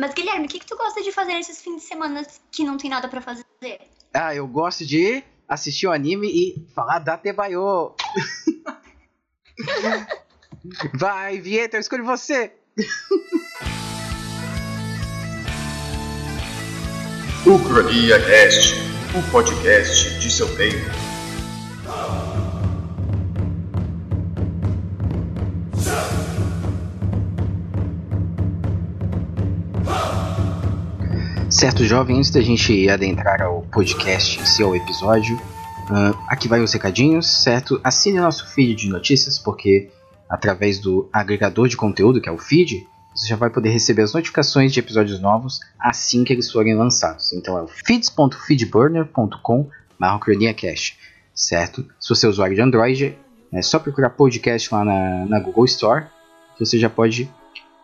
Mas, Guilherme, o que, que tu gosta de fazer nesses fins de semana que não tem nada para fazer? Ah, eu gosto de assistir o um anime e falar da Tebayo. Vai, Vieta, eu escolho você. Ucrania Cast, o podcast de seu tempo. Certo, jovem, antes da gente adentrar ao podcast em si, ao episódio, uh, aqui vai os recadinhos, certo? Assine nosso feed de notícias, porque através do agregador de conteúdo, que é o feed, você já vai poder receber as notificações de episódios novos assim que eles forem lançados. Então é o feeds.feedburner.com croniacast, certo? Se você é usuário de Android, é só procurar podcast lá na, na Google Store, você já pode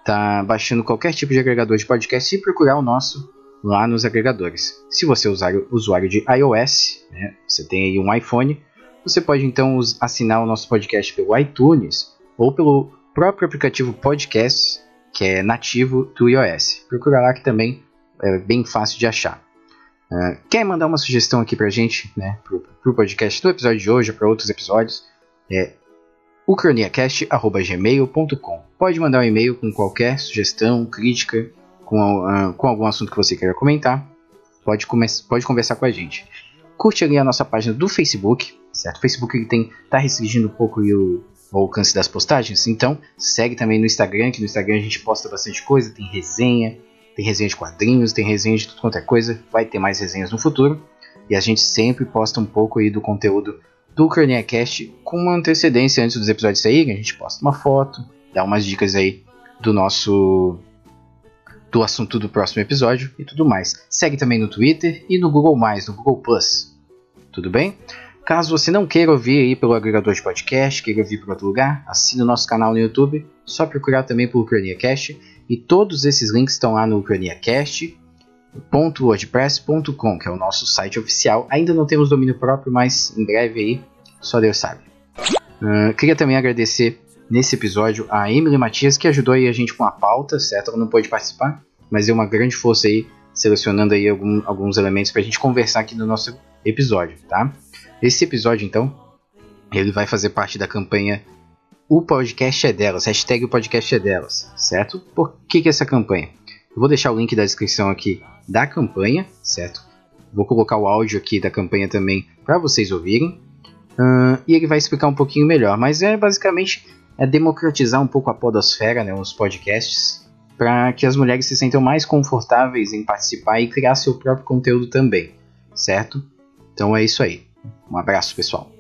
estar tá baixando qualquer tipo de agregador de podcast e procurar o nosso lá nos agregadores. Se você usar usuário de iOS, né, você tem aí um iPhone, você pode então assinar o nosso podcast pelo iTunes ou pelo próprio aplicativo Podcast, que é nativo do iOS. Procura lá que também é bem fácil de achar. Uh, quer mandar uma sugestão aqui pra gente, né, pro, pro podcast do episódio de hoje ou para outros episódios? É ucroniacast.gmail.com Pode mandar um e-mail com qualquer sugestão, crítica, com, uh, com algum assunto que você queira comentar, pode, pode conversar com a gente. Curte ali a nossa página do Facebook, certo? O Facebook tem, tá restringindo um pouco o, o alcance das postagens, então segue também no Instagram, que no Instagram a gente posta bastante coisa, tem resenha, tem resenha de quadrinhos, tem resenha de tudo quanto é coisa, vai ter mais resenhas no futuro. E a gente sempre posta um pouco aí do conteúdo do CraniaCast com uma antecedência antes dos episódios saírem. A gente posta uma foto, dá umas dicas aí do nosso do assunto do próximo episódio e tudo mais. Segue também no Twitter e no Google+, no Google+. Plus. Tudo bem? Caso você não queira ouvir aí pelo agregador de podcast, queira ouvir por outro lugar, assine o nosso canal no YouTube, só procurar também por UcraniaCast e todos esses links estão lá no ucraniacast.wordpress.com, que é o nosso site oficial. Ainda não temos domínio próprio, mas em breve aí, só Deus sabe. Uh, queria também agradecer nesse episódio a Emily Matias, que ajudou aí a gente com a pauta, certo? Ela não pôde participar, mas deu uma grande força aí, selecionando aí algum, alguns elementos para a gente conversar aqui no nosso episódio, tá? Esse episódio, então, ele vai fazer parte da campanha O Podcast é Delas, hashtag O Podcast é Delas, certo? Por que, que essa campanha? Eu vou deixar o link da descrição aqui da campanha, certo? Vou colocar o áudio aqui da campanha também para vocês ouvirem. Uh, e ele vai explicar um pouquinho melhor, mas é basicamente é democratizar um pouco a podosfera, né, os podcasts, para que as mulheres se sintam mais confortáveis em participar e criar seu próprio conteúdo também, certo? Então é isso aí. Um abraço, pessoal.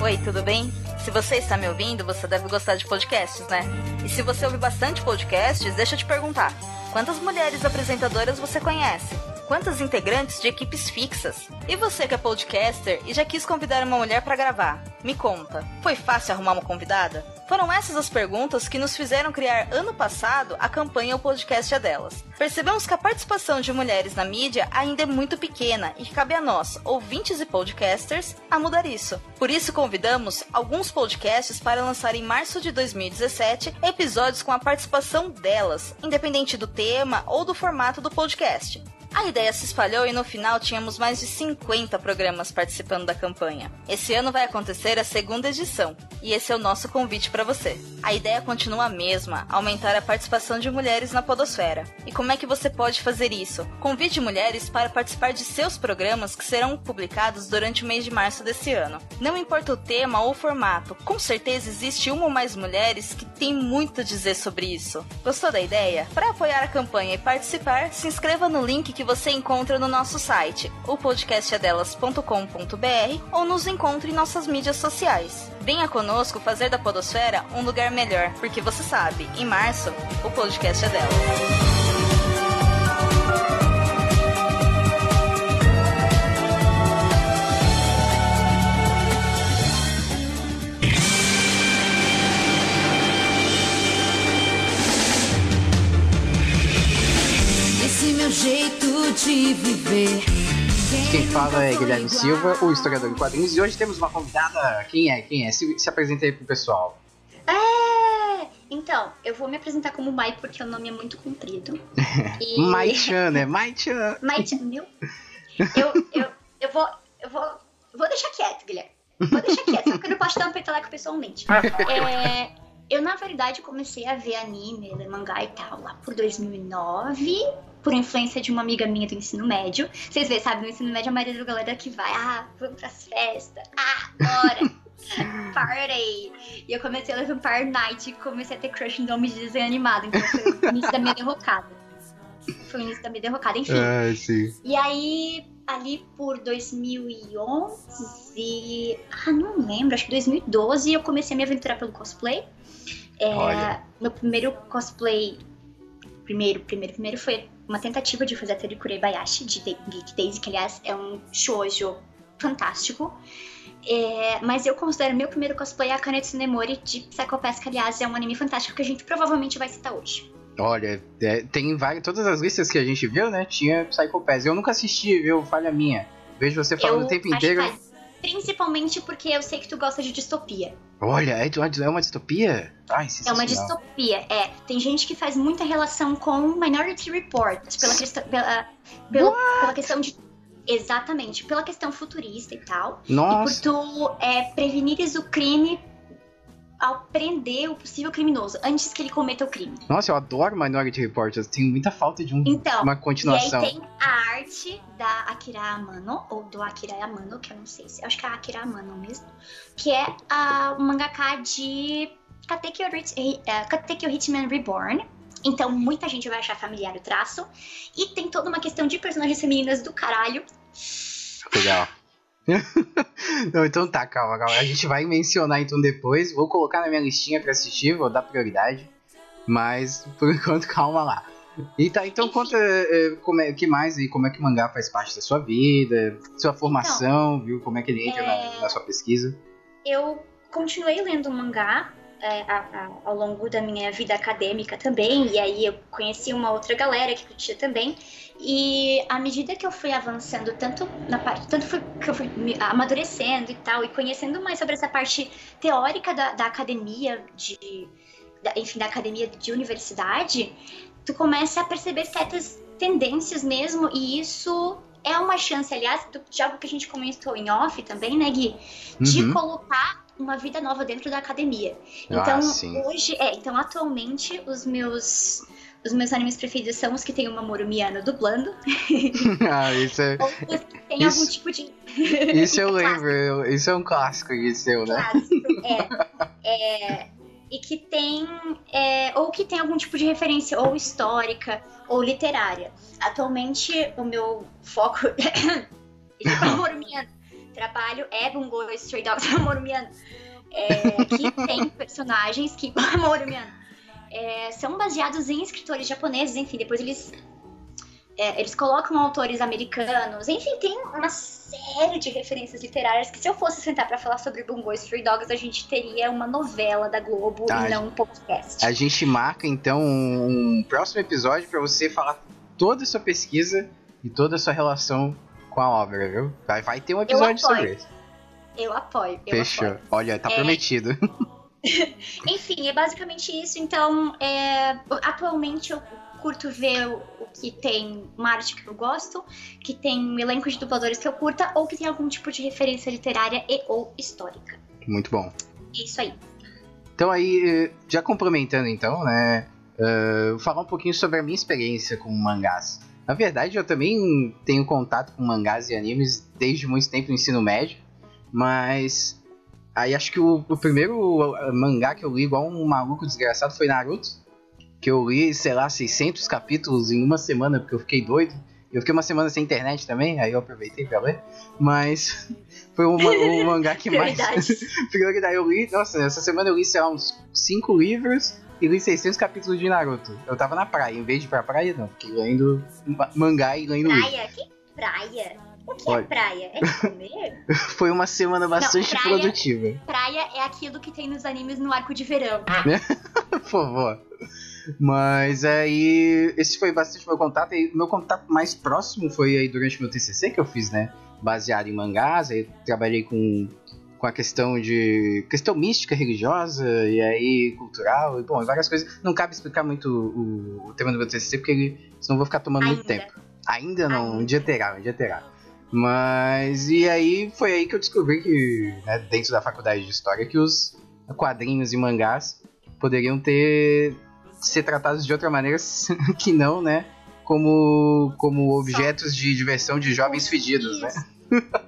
Oi, tudo bem? Se você está me ouvindo, você deve gostar de podcasts, né? E se você ouve bastante podcasts, deixa eu te perguntar: quantas mulheres apresentadoras você conhece? Quantas integrantes de equipes fixas? E você que é podcaster e já quis convidar uma mulher para gravar? Me conta, foi fácil arrumar uma convidada? Foram essas as perguntas que nos fizeram criar ano passado a campanha O Podcast é Delas. Percebemos que a participação de mulheres na mídia ainda é muito pequena e que cabe a nós, ouvintes e podcasters, a mudar isso. Por isso convidamos alguns podcasts para lançar em março de 2017 episódios com a participação delas, independente do tema ou do formato do podcast. A ideia se espalhou e no final tínhamos mais de 50 programas participando da campanha. Esse ano vai acontecer a segunda edição e esse é o nosso convite para você. A ideia continua a mesma, aumentar a participação de mulheres na podosfera. E como é que você pode fazer isso? Convide mulheres para participar de seus programas que serão publicados durante o mês de março desse ano. Não importa o tema ou o formato, com certeza existe uma ou mais mulheres que têm muito a dizer sobre isso. Gostou da ideia? Para apoiar a campanha e participar, se inscreva no link que que você encontra no nosso site, o podcastadelas.com.br ou nos encontre em nossas mídias sociais. Venha conosco fazer da Podosfera um lugar melhor, porque você sabe, em março, o podcast é meu jeito de viver. Quem fala é Guilherme Silva, o historiador de quadrinhos, e hoje temos uma convidada. Quem é? Quem é? Se, se apresenta aí pro pessoal. É! Então, eu vou me apresentar como Mai porque o nome é muito comprido. E... Mai-chan, né? Mai-chan. Mai-chan, meu. Eu, eu, eu vou. Eu vou. Vou deixar quieto, Guilherme. Vou deixar quieto, porque eu não posso dar um peteleco pessoalmente. É, eu, na verdade, comecei a ver anime, ler mangá e tal lá por 2009, por influência de uma amiga minha do ensino médio. Vocês vê, sabe, no ensino médio a maioria da galera que vai, ah, vamos pras festas, ah, bora. Party! E eu comecei a ler Vampire Night e comecei a ter crush em nome de desenho animado. Então foi o início da minha derrocada. Foi o início da minha derrocada, enfim. Ah, sim. E aí, ali por 2011. Ah, não lembro, acho que 2012 eu comecei a me aventurar pelo cosplay. É, meu primeiro cosplay. Primeiro, primeiro, primeiro foi uma tentativa de fazer a Terikure Bayashi de Geek Daisy, que aliás é um shoujo fantástico. É, mas eu considero meu primeiro cosplay a Kanetsu Nemori de Psycho Pass, que aliás é um anime fantástico que a gente provavelmente vai citar hoje. Olha, é, tem várias. Todas as listas que a gente viu, né? Tinha Psycho Pass. Eu nunca assisti, viu? Falha minha. Vejo você falando eu o tempo inteiro. Principalmente porque eu sei que tu gosta de distopia. Olha, é, é uma distopia? Ai, é uma distopia, é. Tem gente que faz muita relação com Minority Report, pela, questão, pela, pela, pela questão de Exatamente, pela questão futurista e tal. Nossa. E por tu é, prevenires o crime ao prender o possível criminoso antes que ele cometa o crime. Nossa, eu adoro Minority Report, eu tenho muita falta de um, então, uma continuação. E aí tem a arte da Akira Amano, ou do Akira Amano, que eu não sei se. Acho que é a Akira Amano mesmo. Que é a, o mangaka de Katekyo, uh, Katekyo Hitman Reborn. Então muita gente vai achar familiar o traço. E tem toda uma questão de personagens femininas do caralho. Legal. Não, então tá, calma, calma. A gente vai mencionar então depois. Vou colocar na minha listinha pra assistir, vou dar prioridade. Mas por enquanto, calma lá. E tá, então conta é, como é, que mais e como é que o mangá faz parte da sua vida, sua formação, então, viu? Como é que ele entra é... na, na, sua pesquisa? Eu continuei lendo mangá é, a, a, ao longo da minha vida acadêmica também, e aí eu conheci uma outra galera que curtia também. E à medida que eu fui avançando, tanto na parte, tanto fui, que eu fui amadurecendo e tal, e conhecendo mais sobre essa parte teórica da, da academia, de, da, enfim, da academia de universidade, tu começa a perceber certas tendências mesmo, e isso é uma chance, aliás, de algo que a gente comentou em off também, né, Gui? De uhum. colocar uma vida nova dentro da academia. Ah, então, ah, hoje, é, então atualmente os meus os meus animes preferidos são os que tem o Mamoru Miyano dublando. ah, isso é. Ou os que tem isso... algum tipo de. isso eu lembro, isso é um clássico de seu, né? Clássico, é. é e que tem. É, ou que tem algum tipo de referência, ou histórica, ou literária. Atualmente, o meu foco. é Mamoru Miyano trabalho é Bungo Stray Dogs Morumiano, é, que tem personagens que Morumiano, é, são baseados em escritores japoneses, enfim, depois eles é, eles colocam autores americanos, enfim, tem uma série de referências literárias que se eu fosse sentar para falar sobre Bungo Stray Dogs, a gente teria uma novela da Globo tá, e não um podcast. A gente marca então um próximo episódio para você falar toda a sua pesquisa e toda a sua relação com a obra, viu? Vai, vai ter um episódio sobre isso. Eu apoio. Eu Fechou. Apoio. Olha, tá é... prometido. Enfim, é basicamente isso. Então, é... atualmente eu curto ver o que tem uma arte que eu gosto, que tem um elenco de dubladores que eu curta, ou que tem algum tipo de referência literária e ou histórica. Muito bom. É isso aí. Então aí, já complementando então, né, uh, falar um pouquinho sobre a minha experiência com mangás. Na verdade, eu também tenho contato com mangás e animes desde muito tempo no ensino médio, mas aí acho que o, o primeiro mangá que eu li igual um maluco desgraçado foi Naruto, que eu li, sei lá, 600 capítulos em uma semana porque eu fiquei doido. Eu fiquei uma semana sem internet também, aí eu aproveitei pra ler. Mas foi o, o mangá que mais. Prioridade. Eu li, nossa, essa semana eu li, sei lá, uns 5 livros e li 600 capítulos de Naruto. Eu tava na praia, em vez de ir pra praia, não. Fiquei lendo mangá e lendo Praia? Que praia? O que é Olha. é praia? É de comer? Foi uma semana bastante não, praia, produtiva. Praia é aquilo que tem nos animes no arco de verão. Por favor. Mas aí, esse foi bastante meu contato. E meu contato mais próximo foi aí durante meu TCC que eu fiz, né? Baseado em mangás. Aí trabalhei com com a questão de. questão mística, religiosa, e aí cultural, e bom, várias coisas. Não cabe explicar muito o, o tema do meu TCC, porque ele, senão vou ficar tomando Ainda. muito tempo. Ainda não, Ainda. um dia terá, um dia terá. Mas, e aí foi aí que eu descobri que, né, dentro da faculdade de História, que os quadrinhos e mangás poderiam ter. ser tratados de outra maneira que não, né? Como, como objetos de diversão de jovens fedidos, né?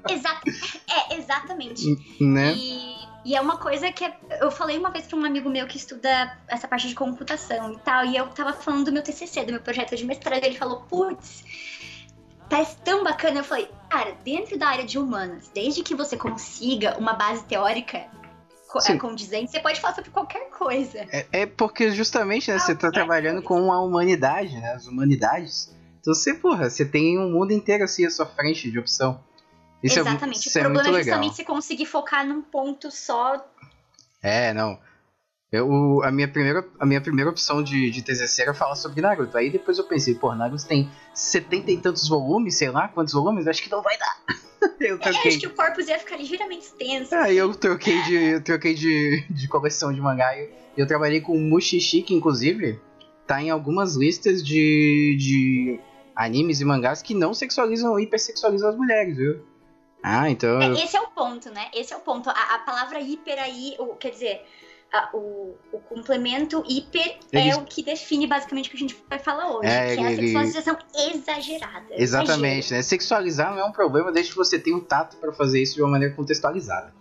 Exato. É, exatamente. né? E, e é uma coisa que é- eu falei uma vez pra um amigo meu que estuda essa parte de computação e tal, e eu tava falando do meu TCC, do meu projeto de mestrado, e ele falou, putz, parece tão bacana. Eu falei, cara, dentro da área de humanas, desde que você consiga uma base teórica Sim. condizente, você pode falar sobre qualquer coisa. É, é porque justamente né, você tá é trabalhando coisa. com a humanidade, né? As humanidades. Então você, porra, você tem um mundo inteiro assim à sua frente de opção. Isso Exatamente. É, isso o é problema muito é legal. justamente você conseguir focar num ponto só. É, não. Eu, a, minha primeira, a minha primeira opção de, de TCC era falar sobre Naruto. Aí depois eu pensei, pô, Naruto tem setenta e tantos volumes, sei lá quantos volumes, acho que não vai dar. eu É, acho troquei. que o corpus ia ficar ligeiramente extenso. Aí eu troquei de, eu troquei de, de coleção de mangá e eu trabalhei com Mushishi, que inclusive tá em algumas listas de, de animes e mangás que não sexualizam ou hipersexualizam as mulheres, viu? Ah, então. É, esse é o ponto, né? Esse é o ponto. A, a palavra hiper aí, o, quer dizer, a- o, o complemento hiper Eles- é o que define basicamente o que a gente vai falar hoje, É, que é a ele- sexualização exagerada. Exatamente, né? Sexualizar não é um problema desde que você tenha o tato pra fazer isso de uma maneira contextualizada.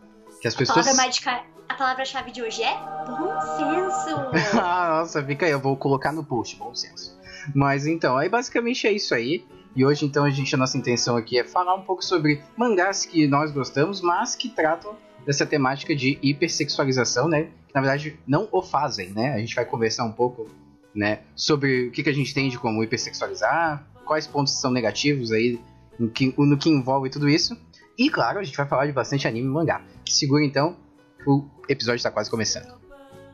Que as A pessoas. palavra mágica, a palavra-chave de hoje é bom senso. ah, nossa, fica aí, eu vou colocar no post, bom senso. Mas então, aí basicamente é isso aí. E hoje então a gente a nossa intenção aqui é falar um pouco sobre mangás que nós gostamos, mas que tratam dessa temática de hipersexualização, né? Que na verdade não o fazem, né? A gente vai conversar um pouco, né, sobre o que, que a gente entende como hipersexualizar, quais pontos são negativos aí no que, no que envolve tudo isso. E claro, a gente vai falar de bastante anime e mangá. Segura então, que o episódio está quase começando.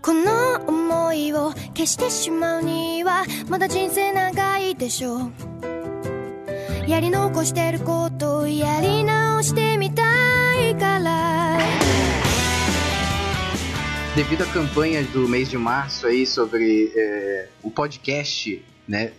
この想いを消してしまうにはまだ人生長いでしょう やり残してることをやり直してみたいから Devido à campanha do mês de março aí sobre é, o podcast, né?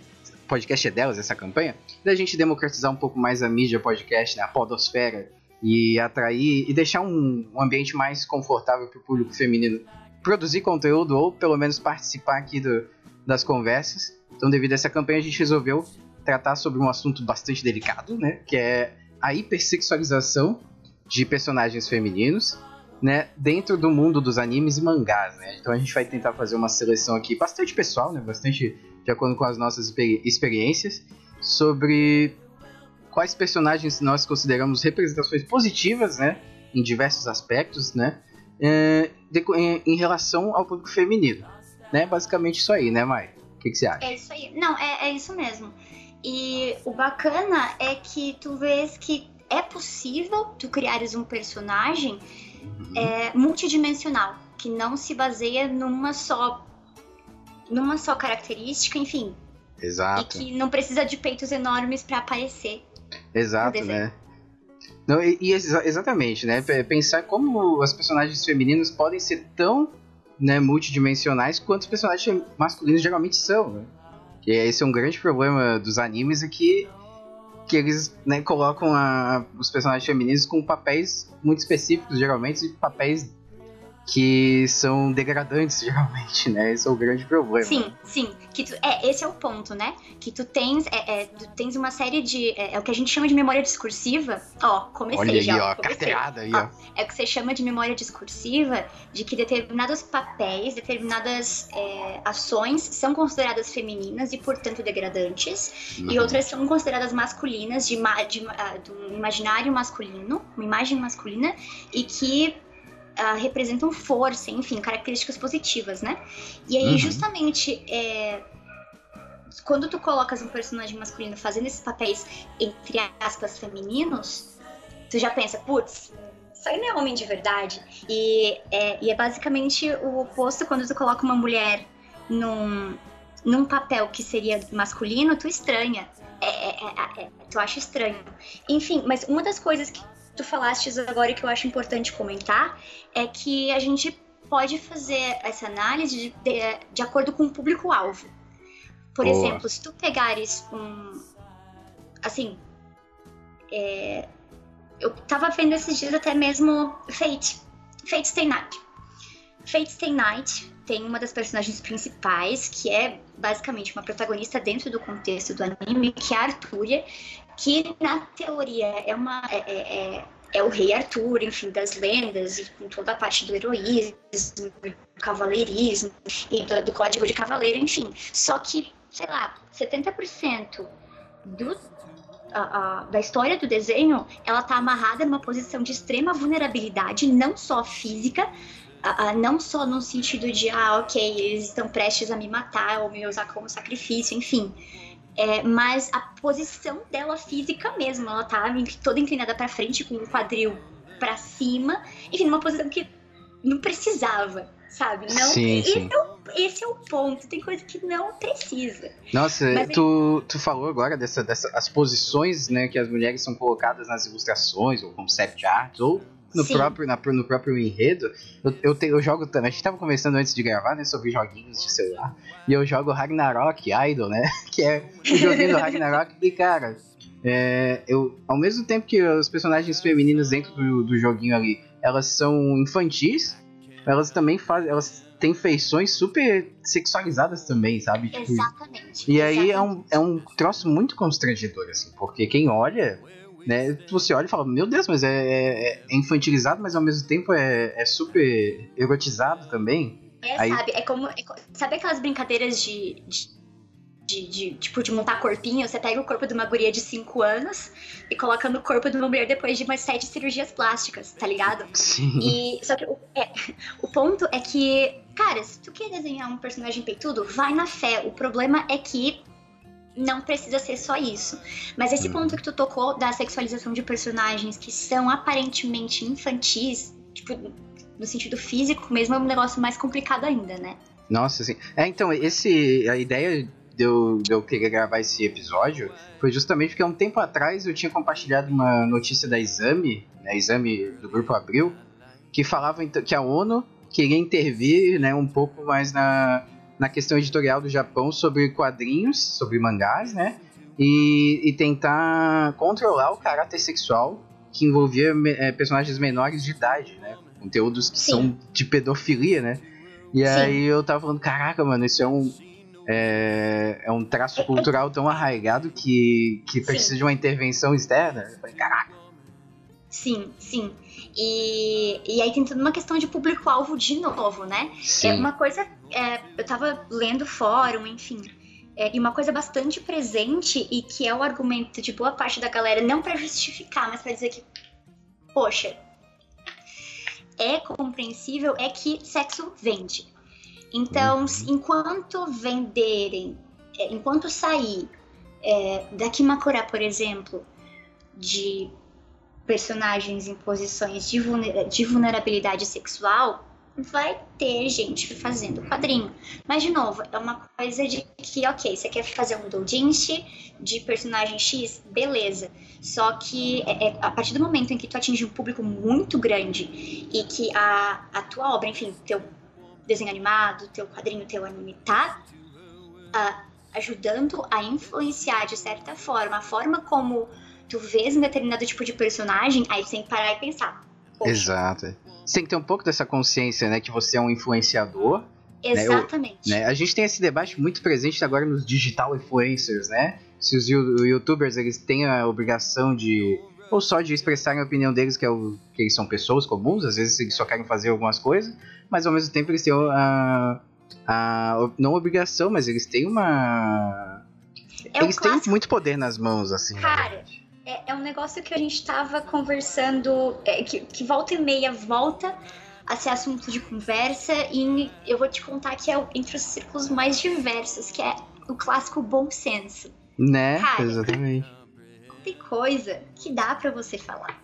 O podcast é delas, essa campanha, da gente democratizar um pouco mais a mídia podcast, né, a podosfera, e atrair e deixar um, um ambiente mais confortável para o público feminino produzir conteúdo ou pelo menos participar aqui do- das conversas. Então, devido a essa campanha, a gente resolveu tratar sobre um assunto bastante delicado, né? Que é a hipersexualização de personagens femininos, né? Dentro do mundo dos animes e mangás, né? Então a gente vai tentar fazer uma seleção aqui bastante pessoal, né? Bastante de acordo com as nossas experi- experiências sobre quais personagens nós consideramos representações positivas, né? Em diversos aspectos, né? é, de- em, em relação ao público feminino, né? Basicamente isso aí, né, Mai? O que, que você acha? É isso aí. Não, é, é isso mesmo. E o bacana é que tu vês que é possível tu criares um personagem é, multidimensional, que não se baseia numa só numa só característica, enfim, Exato. e que não precisa de peitos enormes pra aparecer. Exato, né? Não, e, e exa- exatamente, né? Pensar como as personagens femininos podem ser tão né, multidimensionais quanto os personagens masculinos geralmente são, né? Que esse é um grande problema dos animes é que, que eles né, colocam a- os personagens femininos com papéis muito específicos, geralmente, e papéis que são degradantes, geralmente, né? Esse é o grande problema. Sim, sim. Que tu, é, esse é o ponto, né? Que tu tens, é, é, tu tens uma série de. É, é o que a gente chama de memória discursiva. Ó, comecei Olha aí, já. ó, comecei. aí, Ó, ó. é o que você chama de memória discursiva, de que determinados papéis, determinadas é, ações são consideradas femininas e, portanto, degradantes, e Uhum. outras são consideradas masculinas, de, ma- de, ah, de um imaginário masculino, uma imagem masculina, e que ah, representam força, enfim, características positivas, né? E aí, Uhum. justamente, é, quando tu colocas um personagem masculino fazendo esses papéis, entre aspas, femininos, tu já pensa, putz, isso aí não é homem de verdade. E é, e é basicamente o oposto quando tu coloca uma mulher num, num papel que seria masculino, tu estranha. É, é- é- é- tu acha estranho. Enfim, mas uma das coisas que tu falaste agora e que eu acho importante comentar é que a gente pode fazer essa análise de, de, de acordo com o público-alvo. Por Boa. exemplo, se tu pegares um. Assim. É, eu tava vendo esses dias até mesmo Fate. Fate Stay Night. Fate Stay Night tem uma das personagens principais, que é basicamente uma protagonista dentro do contexto do anime, que é a Artúria, que na teoria é uma. É, é, é, é o rei Arthur, enfim, das lendas, e com toda a parte do heroísmo, do cavaleirismo e do, do código de cavaleiro, enfim. Só que, sei lá, 70% do da história do desenho, ela tá amarrada numa posição de extrema vulnerabilidade, não só física, não só no sentido de, ah, ok, eles estão prestes a me matar ou me usar como sacrifício, enfim. É, mas a posição dela física mesmo, ela tá toda inclinada para frente, com o quadril para cima, enfim, numa posição que não precisava, sabe? Não, sim, esse, sim. É o, esse é o ponto, tem coisa que não precisa. Nossa, mas, tu, tu falou agora dessa, dessa, as posições né, que as mulheres são colocadas nas ilustrações, ou concept art, ou no próprio, na, no próprio enredo, eu, eu, te, eu jogo também. A gente tava conversando antes de gravar, né? Sobre joguinhos de celular. E eu jogo Ragnarok Idol, né? Que é o joguinho do Ragnarok. E, cara, é, eu, ao mesmo tempo que os personagens femininos dentro do, do joguinho ali, elas são infantis, elas também fazem. Elas têm feições super sexualizadas também, sabe? Tipo, Exatamente. E aí é um, é um troço muito constrangedor, assim, porque quem olha né? Você olha e fala, meu Deus, mas é, é, é infantilizado, mas ao mesmo tempo é, é super erotizado também. É, Aí... sabe? É como. É, sabe aquelas brincadeiras de, de... De, de, tipo, de montar corpinho, você pega o corpo de uma guria de 5 anos e coloca no corpo de uma mulher depois de umas 7 cirurgias plásticas, tá ligado? Sim. E, só que é, o ponto é que, cara, se tu quer desenhar um personagem peitudo, vai na fé. O problema é que não precisa ser só isso. Mas esse uhum. ponto que tu tocou da sexualização de personagens que são aparentemente infantis, tipo, no sentido físico mesmo, é um negócio mais complicado ainda, né? Nossa, sim. É, então, esse. A ideia de eu, de eu querer gravar esse episódio foi justamente porque há um tempo atrás eu tinha compartilhado uma notícia da Exame, né, Exame do Grupo Abril, que falava então, que a ONU queria intervir né, um pouco mais na, na questão editorial do Japão sobre quadrinhos, sobre mangás, né? E, e tentar controlar o caráter sexual que envolvia é, personagens menores de idade, né? Conteúdos que Sim. são de pedofilia, né? E Sim. aí eu tava falando, caraca, mano, isso é um. É, é um traço cultural tão arraigado que, que precisa Sim. de uma intervenção externa. Eu falei, caraca. Sim, sim. E, e aí tem toda uma questão de público-alvo de novo, né? Sim. É uma coisa. É, eu tava lendo fórum, enfim. É, e uma coisa bastante presente e que é o argumento de boa parte da galera, não para justificar, mas para dizer que, poxa, é compreensível, é que sexo vende. Então, uhum. enquanto venderem, é, enquanto sair é, da Kimakura, por exemplo, de personagens em posições de, vulner de vulnerabilidade sexual, vai ter gente fazendo quadrinho. Mas, de novo, é uma coisa de que, ok, você quer fazer um doujinshi de personagem X, beleza. Só que é, é, a partir do momento em que tu atinge um público muito grande e que a, a tua obra, enfim, teu desenho animado, teu quadrinho, teu anime tá uh, ajudando a influenciar de certa forma a forma como tu vês um determinado tipo de personagem, aí você tem que parar e pensar. Exato. Você tem que ter um pouco dessa consciência, né, que você é um influenciador. Exatamente. Né, eu, né, a gente tem esse debate muito presente agora nos digital influencers, né? Se os youtubers eles têm a obrigação de ou só de expressarem a opinião deles, que, é o, que eles são pessoas comuns, às vezes eles só querem fazer algumas coisas, mas ao mesmo tempo eles têm a, a não obrigação, mas eles têm uma é eles têm muito poder nas mãos, assim. Cara, é, é um negócio que a gente estava conversando, é, que, que volta e meia volta a ser assunto de conversa e eu vou te contar que é entre os círculos mais diversos, que é o clássico bom senso. Né? Cara, Exatamente. Tem coisa que dá para você falar.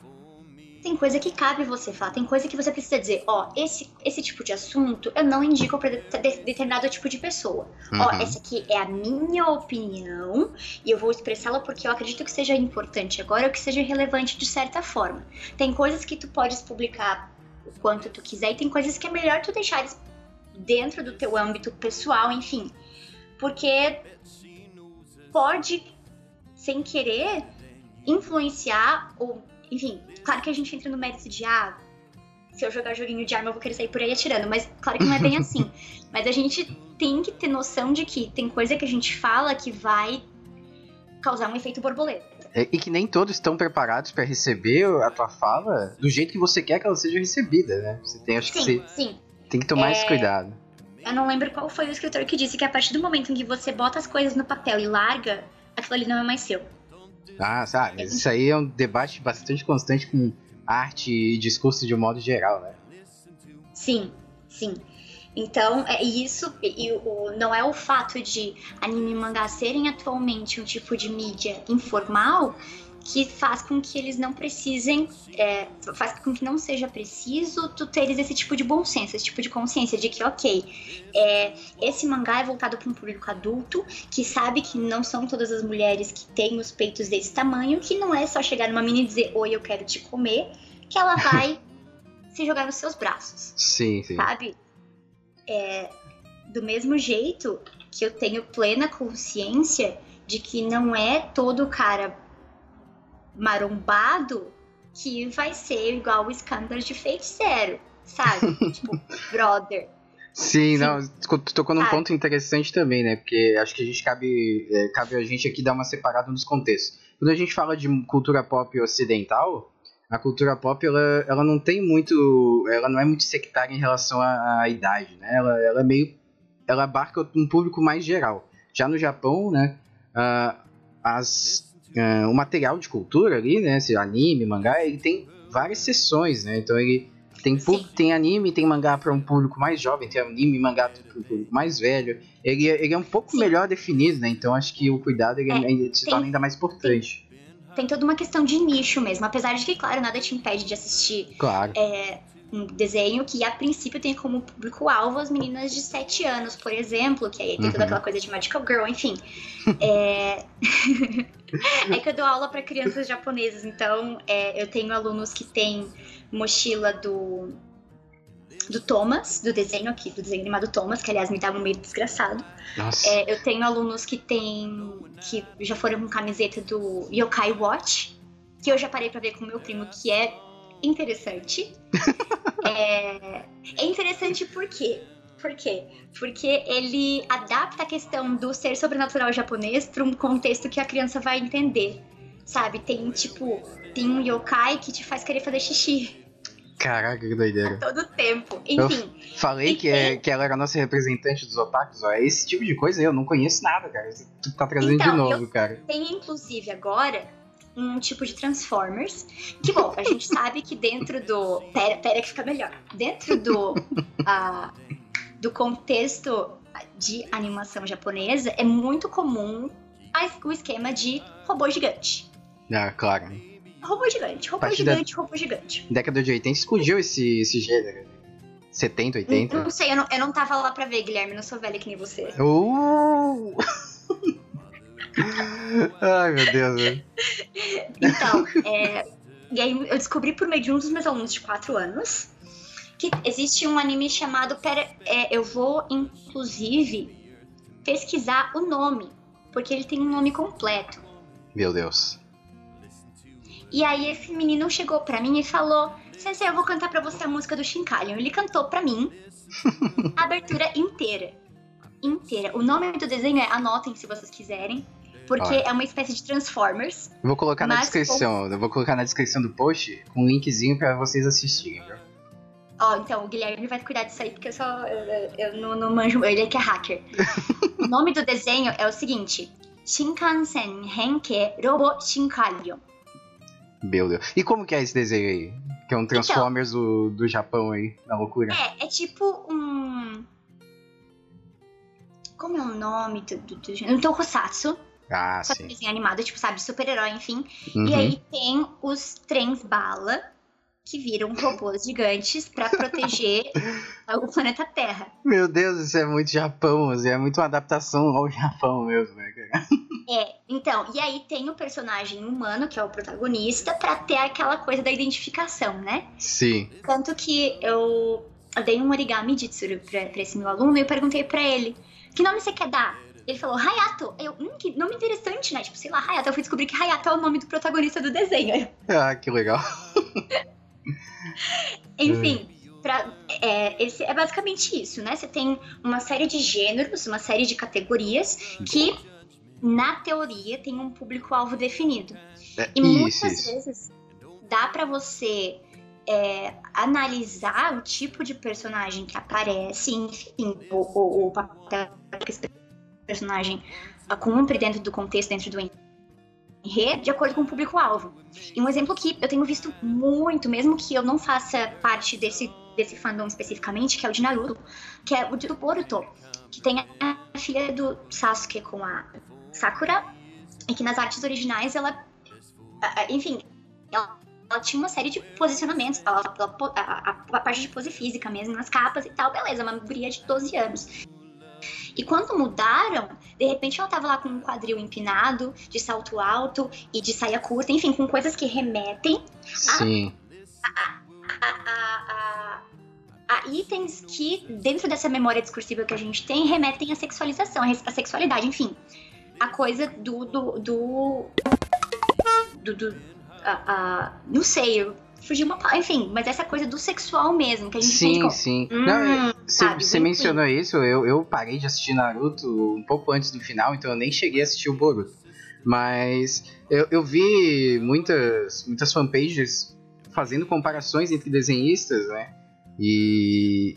Tem coisa que cabe você falar, tem coisa que você precisa dizer, ó, esse, esse tipo de assunto eu não indico pra de- de- determinado tipo de pessoa. Ó, Uhum. essa aqui é a minha opinião e eu vou expressá-la porque eu acredito que seja importante agora ou que seja relevante de certa forma. Tem coisas que tu podes publicar o quanto tu quiser e tem coisas que é melhor tu deixares dentro do teu âmbito pessoal, enfim. Porque pode, sem querer, influenciar ou, enfim, claro que a gente entra no mérito de ah, se eu jogar joguinho de arma eu vou querer sair por aí atirando, mas claro que não é bem assim. Mas a gente tem que ter noção de que tem coisa que a gente fala que vai causar um efeito borboleta. É, E que nem todos estão preparados pra receber a tua fala do jeito que você quer que ela seja recebida, né? Você tem, acho que Sim, você sim. tem que tomar esse É, cuidado. Eu não lembro qual foi o escritor que disse que a partir do momento em que você bota as coisas no papel e larga, aquilo ali não é mais seu. Ah, sabe, isso aí é um debate bastante constante com arte e discurso de um modo geral, né? Sim, sim. Então, é isso, e o, não é o fato de anime e mangá serem atualmente um tipo de mídia informal que faz com que eles não precisem, é, faz com que não seja preciso tu teres esse tipo de bom senso, esse tipo de consciência de que, ok, é, esse mangá é voltado para um público adulto que sabe que não são todas as mulheres que têm os peitos desse tamanho, que não é só chegar numa menina e dizer, oi, eu quero te comer, que ela vai se jogar nos seus braços Sim, sim. sabe? É, do mesmo jeito que eu tenho plena consciência de que não é todo cara marombado que vai ser igual o escândalo de feiticeiro, sabe? tipo, brother. Sim, Sim. não, tocou num Ah. ponto interessante também, né? Porque acho que a gente cabe, é, cabe a gente aqui dar uma separada nos contextos. Quando a gente fala de cultura pop ocidental, a cultura pop ela, ela não tem muito, ela não é muito sectária em relação à, à idade, né? Ela, ela é meio, ela abarca um público mais geral. Já no Japão, né? ah, as, ah, o material de cultura ali, né? Esse anime, mangá, ele tem várias seções, né? Então ele tem, Sim. tem anime, tem mangá para um público mais jovem, tem anime e mangá para um público mais velho. Ele, é- ele é um pouco Sim. melhor definido, né? Então acho que o cuidado ele É, se tem- torna ainda mais importante. Tem toda uma questão de nicho mesmo, apesar de que, claro, nada te impede de assistir Claro. é, um desenho que a princípio tem como público-alvo as meninas de 7 anos, por exemplo, que aí tem toda Uhum. aquela coisa de Magical Girl, enfim. É, é que eu dou aula para crianças japonesas, então é, eu tenho alunos que têm mochila do do Thomas, do desenho aqui, do desenho animado Thomas, que aliás me dava um meio desgraçado. Nossa. É, eu tenho alunos que têm. que já foram com camiseta do Yokai Watch, que eu já parei pra ver com meu primo, que é interessante. é, é interessante por quê? Por quê? Porque ele adapta a questão do ser sobrenatural japonês para um contexto que a criança vai entender. Sabe? Tem tipo. Tem um yokai que te faz querer fazer xixi Caraca, que doideira. todo tempo. Enfim, Falei E que, é, tem- que ela era a nossa representante dos otakus, ó. É esse tipo de coisa aí, eu não conheço nada, cara. Tu tá trazendo de Então, novo, cara. Tem inclusive agora um tipo de Transformers. Que bom, a gente sabe que dentro do. Pera, pera que fica melhor. Dentro do. ah, do contexto de animação japonesa, é muito comum o esquema de robô gigante. Ah, claro. Robô gigante, robô Partir da- gigante, robô gigante. Década de 80 explodiu esse, esse gênero. 70, 80. Não sei, eu não, eu não tava lá pra ver, Guilherme, não sou velha que nem você. Uh! Ai, meu Deus, velho. Então, é, e aí eu descobri por meio de um dos meus alunos de 4 anos que existe um anime chamado. Pera, é, eu vou, inclusive, pesquisar o nome, porque ele tem um nome completo. Meu Deus. E aí esse menino chegou pra mim e falou: Sensei, eu vou cantar pra você a música do Shinkalion. Ele cantou pra mim a abertura inteira. Inteira. O nome do desenho é, anotem se vocês quiserem, porque Olha. é uma espécie de Transformers. Eu Vou colocar na descrição. Eu vou colocar na descrição do post um linkzinho pra vocês assistirem, viu? Ó, então, o Guilherme vai cuidar disso aí, porque eu só. Eu, eu não, não manjo. Ele é que é hacker. o nome do desenho é o seguinte: Shinkansen Henke Robo Shinkalion. Meu Deus. E como que é esse desenho aí? Que é um Transformers do, do Japão aí, na loucura. É, é tipo um. Como é o nome do. do, do um Tokusatsu, Ah, só sim. desenho animado, tipo, sabe, super-herói, enfim. Uhum. E aí tem os trens bala, que viram robôs gigantes pra proteger o planeta Terra. Meu Deus, isso é muito Japão, assim, é muito uma adaptação ao Japão mesmo, né? É, então, e aí tem o personagem humano, que é o protagonista, pra ter aquela coisa da identificação, né? Sim. Tanto que eu, dei um origami de tsuru pra, pra esse meu aluno e eu perguntei pra ele: que nome você quer dar? Ele falou Hayato. Eu, hum, que nome interessante, né? Tipo, sei lá, Hayato. Eu fui descobrir que Hayato é o nome do protagonista do desenho. Ah, que legal. Enfim, pra, é, esse é basicamente isso, né? Você tem uma série de gêneros, uma série de categorias que, na teoria, tem um público-alvo definido. É, E muitas isso. vezes dá pra você é, analisar o tipo de personagem que aparece, enfim, o, o, o papel que personagem cumpre dentro do contexto, dentro do enredo, de acordo com o público-alvo. E um exemplo que eu tenho visto muito, mesmo que eu não faça parte desse, desse fandom especificamente, que é o de Naruto, que é o de Boruto, que tem a filha do Sasuke com a Sakura, e que nas artes originais ela enfim, ela, ela tinha uma série de posicionamentos, ela, ela a, a- a parte de pose física mesmo, nas capas e tal, beleza, uma guria de 12 anos. E quando mudaram, de repente ela tava lá com um quadril empinado, de salto alto e de saia curta, enfim, com coisas que remetem Sim. a, a- a- a itens que, dentro dessa memória discursiva que a gente tem, remetem à sexualização, à sexualidade, enfim. A coisa do. do. do. do, do- a- não sei, eu fugi uma enfim, mas essa coisa do sexual mesmo, que a gente Sim, sim. Hum, Não, Você mencionou isso, eu, eu parei de assistir Naruto um pouco antes do final, então eu nem cheguei a assistir o Boruto. Mas eu, eu vi muitas, muitas fanpages fazendo comparações entre desenhistas, né? E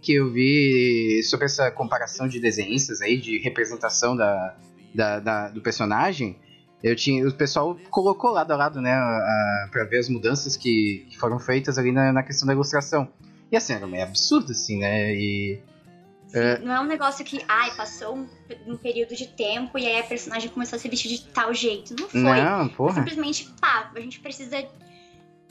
que eu vi sobre essa comparação de desenhistas aí, de representação da, da, da- do personagem. Eu tinha, o pessoal colocou lado a lado, né, a, pra ver as mudanças que, que foram feitas ali na, na questão da ilustração. E assim, era meio absurdo, assim, né? E. Sim, Não é um negócio que, ai, passou um, um período de tempo e aí a personagem começou a se vestir de tal jeito. Não foi. Não, porra. Simplesmente, pá, a gente precisa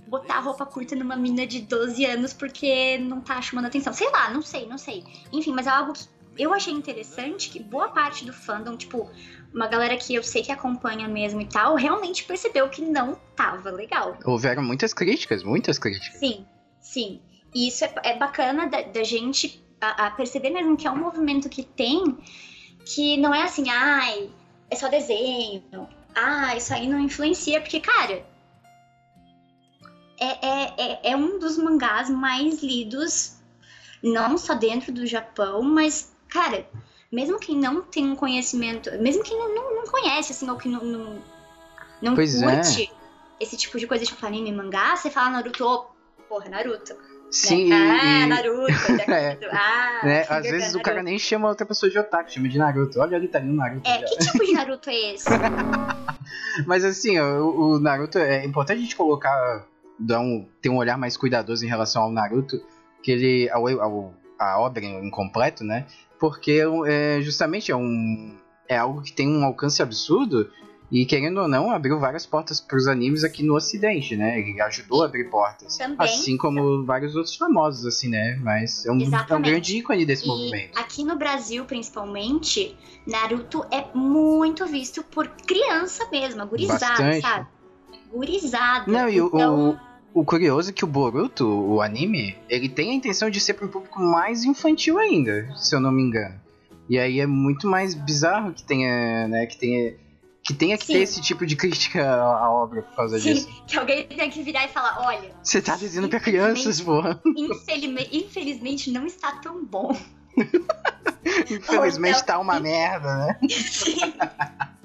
botar roupa curta numa mina de 12 anos porque não tá chamando atenção. Sei lá, não sei, não sei. Enfim, mas é algo que eu achei interessante, que boa parte do fandom, tipo, uma galera que eu sei que acompanha mesmo e tal, realmente percebeu que não tava legal. Houveram muitas críticas, muitas críticas. Sim, sim. E isso é, é bacana da, da gente a, a perceber mesmo que é um movimento que tem que não é assim, ai, é só desenho, ah, isso aí não influencia, porque, cara, é, é, é, é um dos mangás mais lidos, não só dentro do Japão, mas, cara, mesmo quem não tem um conhecimento, mesmo quem não, não, não conhece, assim, ou que não, não, não é. curte esse tipo de coisa, tipo anime mangá, você fala Naruto, ô, porra, Naruto. Sim, né? Ah, Naruto, É. ah, né, às vezes Gun o cara Naruto. nem chama outra pessoa de otaku, chama de Naruto. Olha ali, tá ali o Naruto. É, já. que tipo de Naruto é esse? Mas assim, o, o Naruto é importante a gente colocar, dar um, ter um olhar mais cuidadoso em relação ao Naruto, que ele ao, ao- a obra incompleto, né? Porque é, justamente é um é algo que tem um alcance absurdo e querendo ou não abriu várias portas para os animes aqui no Ocidente, né? Ele ajudou a abrir portas, Também. assim como vários outros famosos, assim, né? Mas é um, é um grande ícone desse E movimento. aqui no Brasil, principalmente, Naruto é muito visto por criança mesmo, gurizada, Bastante. sabe? Gurizada. Não, e o- então, O curioso é que o Boruto, o anime, ele tem a intenção de ser para um público mais infantil ainda, se eu não me engano. E aí é muito mais bizarro que tenha, né, que tenha que tenha que Sim. ter esse tipo de crítica à, obra por causa disso. sim, que alguém tem que virar e falar, olha, Você tá dizendo pra crianças, porra. infelizmente, infelizmente não está tão bom. Infelizmente então- tá uma merda, né?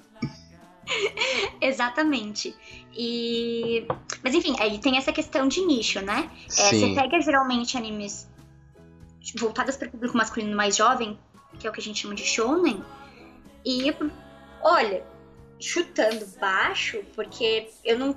Exatamente. E. Mas enfim, aí tem essa questão de nicho, né? É, você pega geralmente animes voltados para o público masculino mais jovem, que é o que a gente chama de shounen, e olha, chutando baixo, porque eu não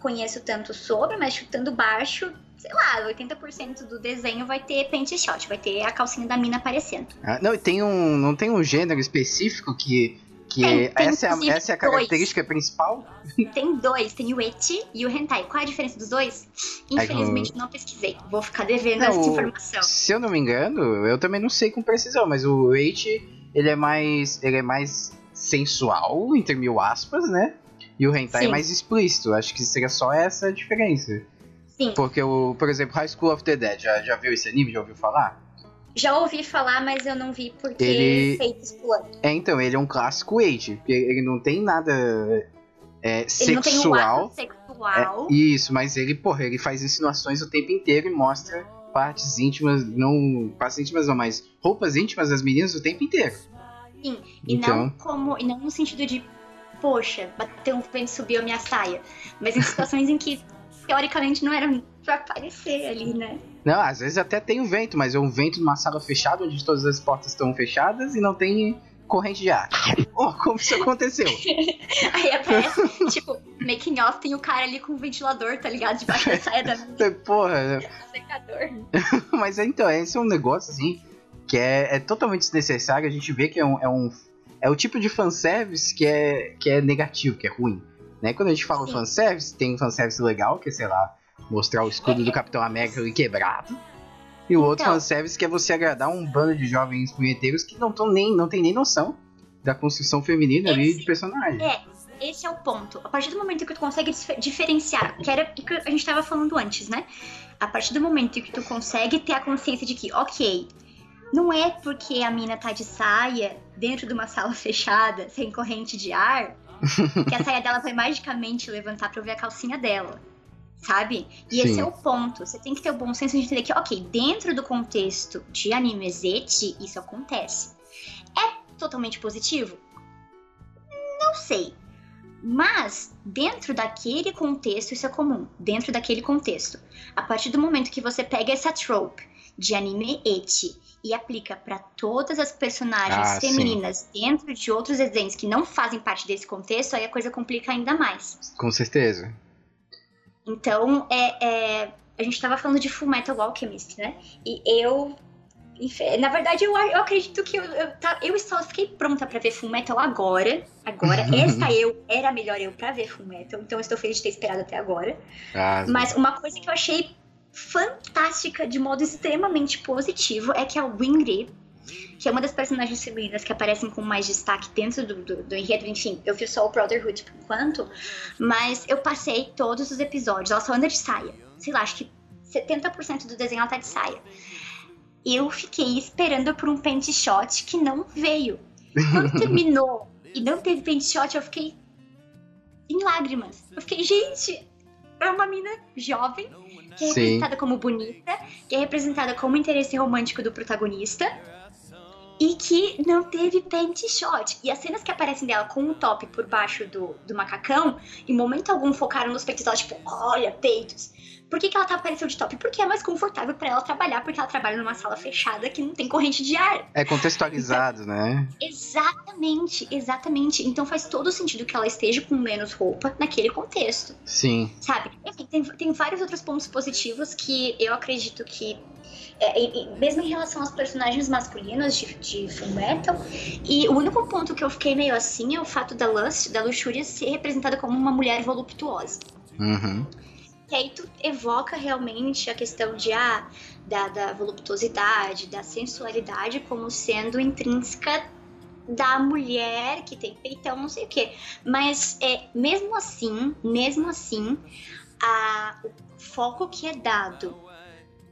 conheço tanto sobre, mas chutando baixo, sei lá, 80% do desenho vai ter pente shot, vai ter a calcinha da mina aparecendo. Ah, não, e tem um, não tem um gênero específico que, Que Tem- tem, essa, é a, essa é a dois. característica principal? Tem dois, tem o eti e o hentai. Qual é a diferença dos dois? Infelizmente não pesquisei. Vou ficar devendo Não, essa informação. Se eu não me engano, eu também não sei com precisão, mas o Eight, ele é mais. ele é mais sensual, entre mil aspas, né? E o hentai é Sim. mais explícito. Acho que seria só essa a diferença. Sim, Porque o, por exemplo, High School of the Dead, já, já viu esse anime? Já ouviu falar? já ouvi falar, mas eu não vi porque Ele- feitos pulando. É, então, ele é um clássico Eight, porque ele não tem nada é, não tem um sexual. sexual. É, isso, mas ele, porra, ele faz insinuações o tempo inteiro e mostra partes íntimas, não. Partes íntimas não, mas roupas íntimas das meninas o tempo inteiro. Sim, e Então, não como. E não no sentido de, poxa, bateu um vento e subiu a minha saia. Mas em situações em que, teoricamente, não era pra aparecer ali, né? não, às vezes até tem um vento, mas é um vento numa sala fechada onde todas as portas estão fechadas e não tem corrente de ar. Oh, como isso aconteceu? Aí aparece, tipo, making off, tem o cara ali com o ventilador, tá ligado? Debaixo da saia da Porra, secador. mas então, esse é um negócio assim que é, é totalmente desnecessário. A gente vê que é um, é um. É o tipo de fanservice que é, que é negativo, que é ruim. Né? Quando a gente fala Sim. fanservice, tem um fanservice legal, que é, sei lá, mostrar o escudo do Capitão América ali quebrado. E o outro Então. fanservice que é você agradar um bando de jovens punheteiros que não, tão nem, não tem nem noção da construção feminina ali Esse- de personagem. É, esse é o ponto. A partir do momento que tu consegue dif- diferenciar, que era o que a gente tava falando antes, né? A partir do momento que tu consegue ter a consciência de que, ok, não é porque a mina tá de saia dentro de uma sala fechada, sem corrente de ar, que a saia dela vai magicamente levantar pra eu ver a calcinha dela. Sabe? E esse Sim. é o ponto. Você tem que ter o bom senso de entender que, ok, dentro do contexto de animezete, isso acontece. É totalmente positivo? Não sei. Mas, dentro daquele contexto, isso é comum. Dentro daquele contexto. A partir do momento que você pega essa trope de anime eti e aplica pra todas as personagens Ah, sim. femininas dentro de outros desenhos que não fazem parte desse contexto, aí a coisa complica ainda mais. Com certeza. Então, é, é, a gente tava falando de Full Metal Alchemist, né? E eu. Na verdade, eu, eu acredito que eu, eu, tá- eu só fiquei pronta pra ver Full Metal agora. Agora, essa eu era a melhor eu pra ver Full Metal, então eu estou feliz de ter esperado até agora. Ah, Mas uma coisa que eu achei fantástica, de modo extremamente positivo, é que a Winry, que é uma das personagens femininas que aparecem com mais destaque dentro do, do, do enredo, enfim, eu vi só o Brotherhood por enquanto, mas eu passei todos os episódios, ela só anda de saia. Sei lá, acho que 70% do desenho ela tá de saia. Eu fiquei esperando por um pente shot que não veio. Quando terminou e não teve pente shot, eu fiquei em lágrimas. Eu fiquei, gente, é uma mina jovem, que é Sim. representada como bonita, que é representada como interesse romântico do protagonista. E que não teve pente shot. E as cenas que aparecem dela com o top por baixo do, do macacão, em momento algum focaram nos peitos dela, tipo, olha, peitos. Por que, que ela tá aparecendo de top? Porque é mais confortável pra ela trabalhar, porque ela trabalha numa sala fechada que não tem corrente de ar. É contextualizado, né? Exatamente, exatamente. Então faz todo sentido que ela esteja com menos roupa naquele contexto, Sim. sabe? Enfim, tem, tem vários outros pontos positivos que eu acredito que. é, e mesmo em relação aos personagens masculinos de, de Full Metal, e o único ponto que eu fiquei meio assim é o fato da Lust, da luxúria, ser representada como uma mulher voluptuosa. Uhum. Que aí tu evoca realmente a questão de ah, da, da voluptuosidade, da sensualidade como sendo intrínseca da mulher que tem peitão, não sei o quê. Mas é, mesmo assim, mesmo assim, a, o foco que é dado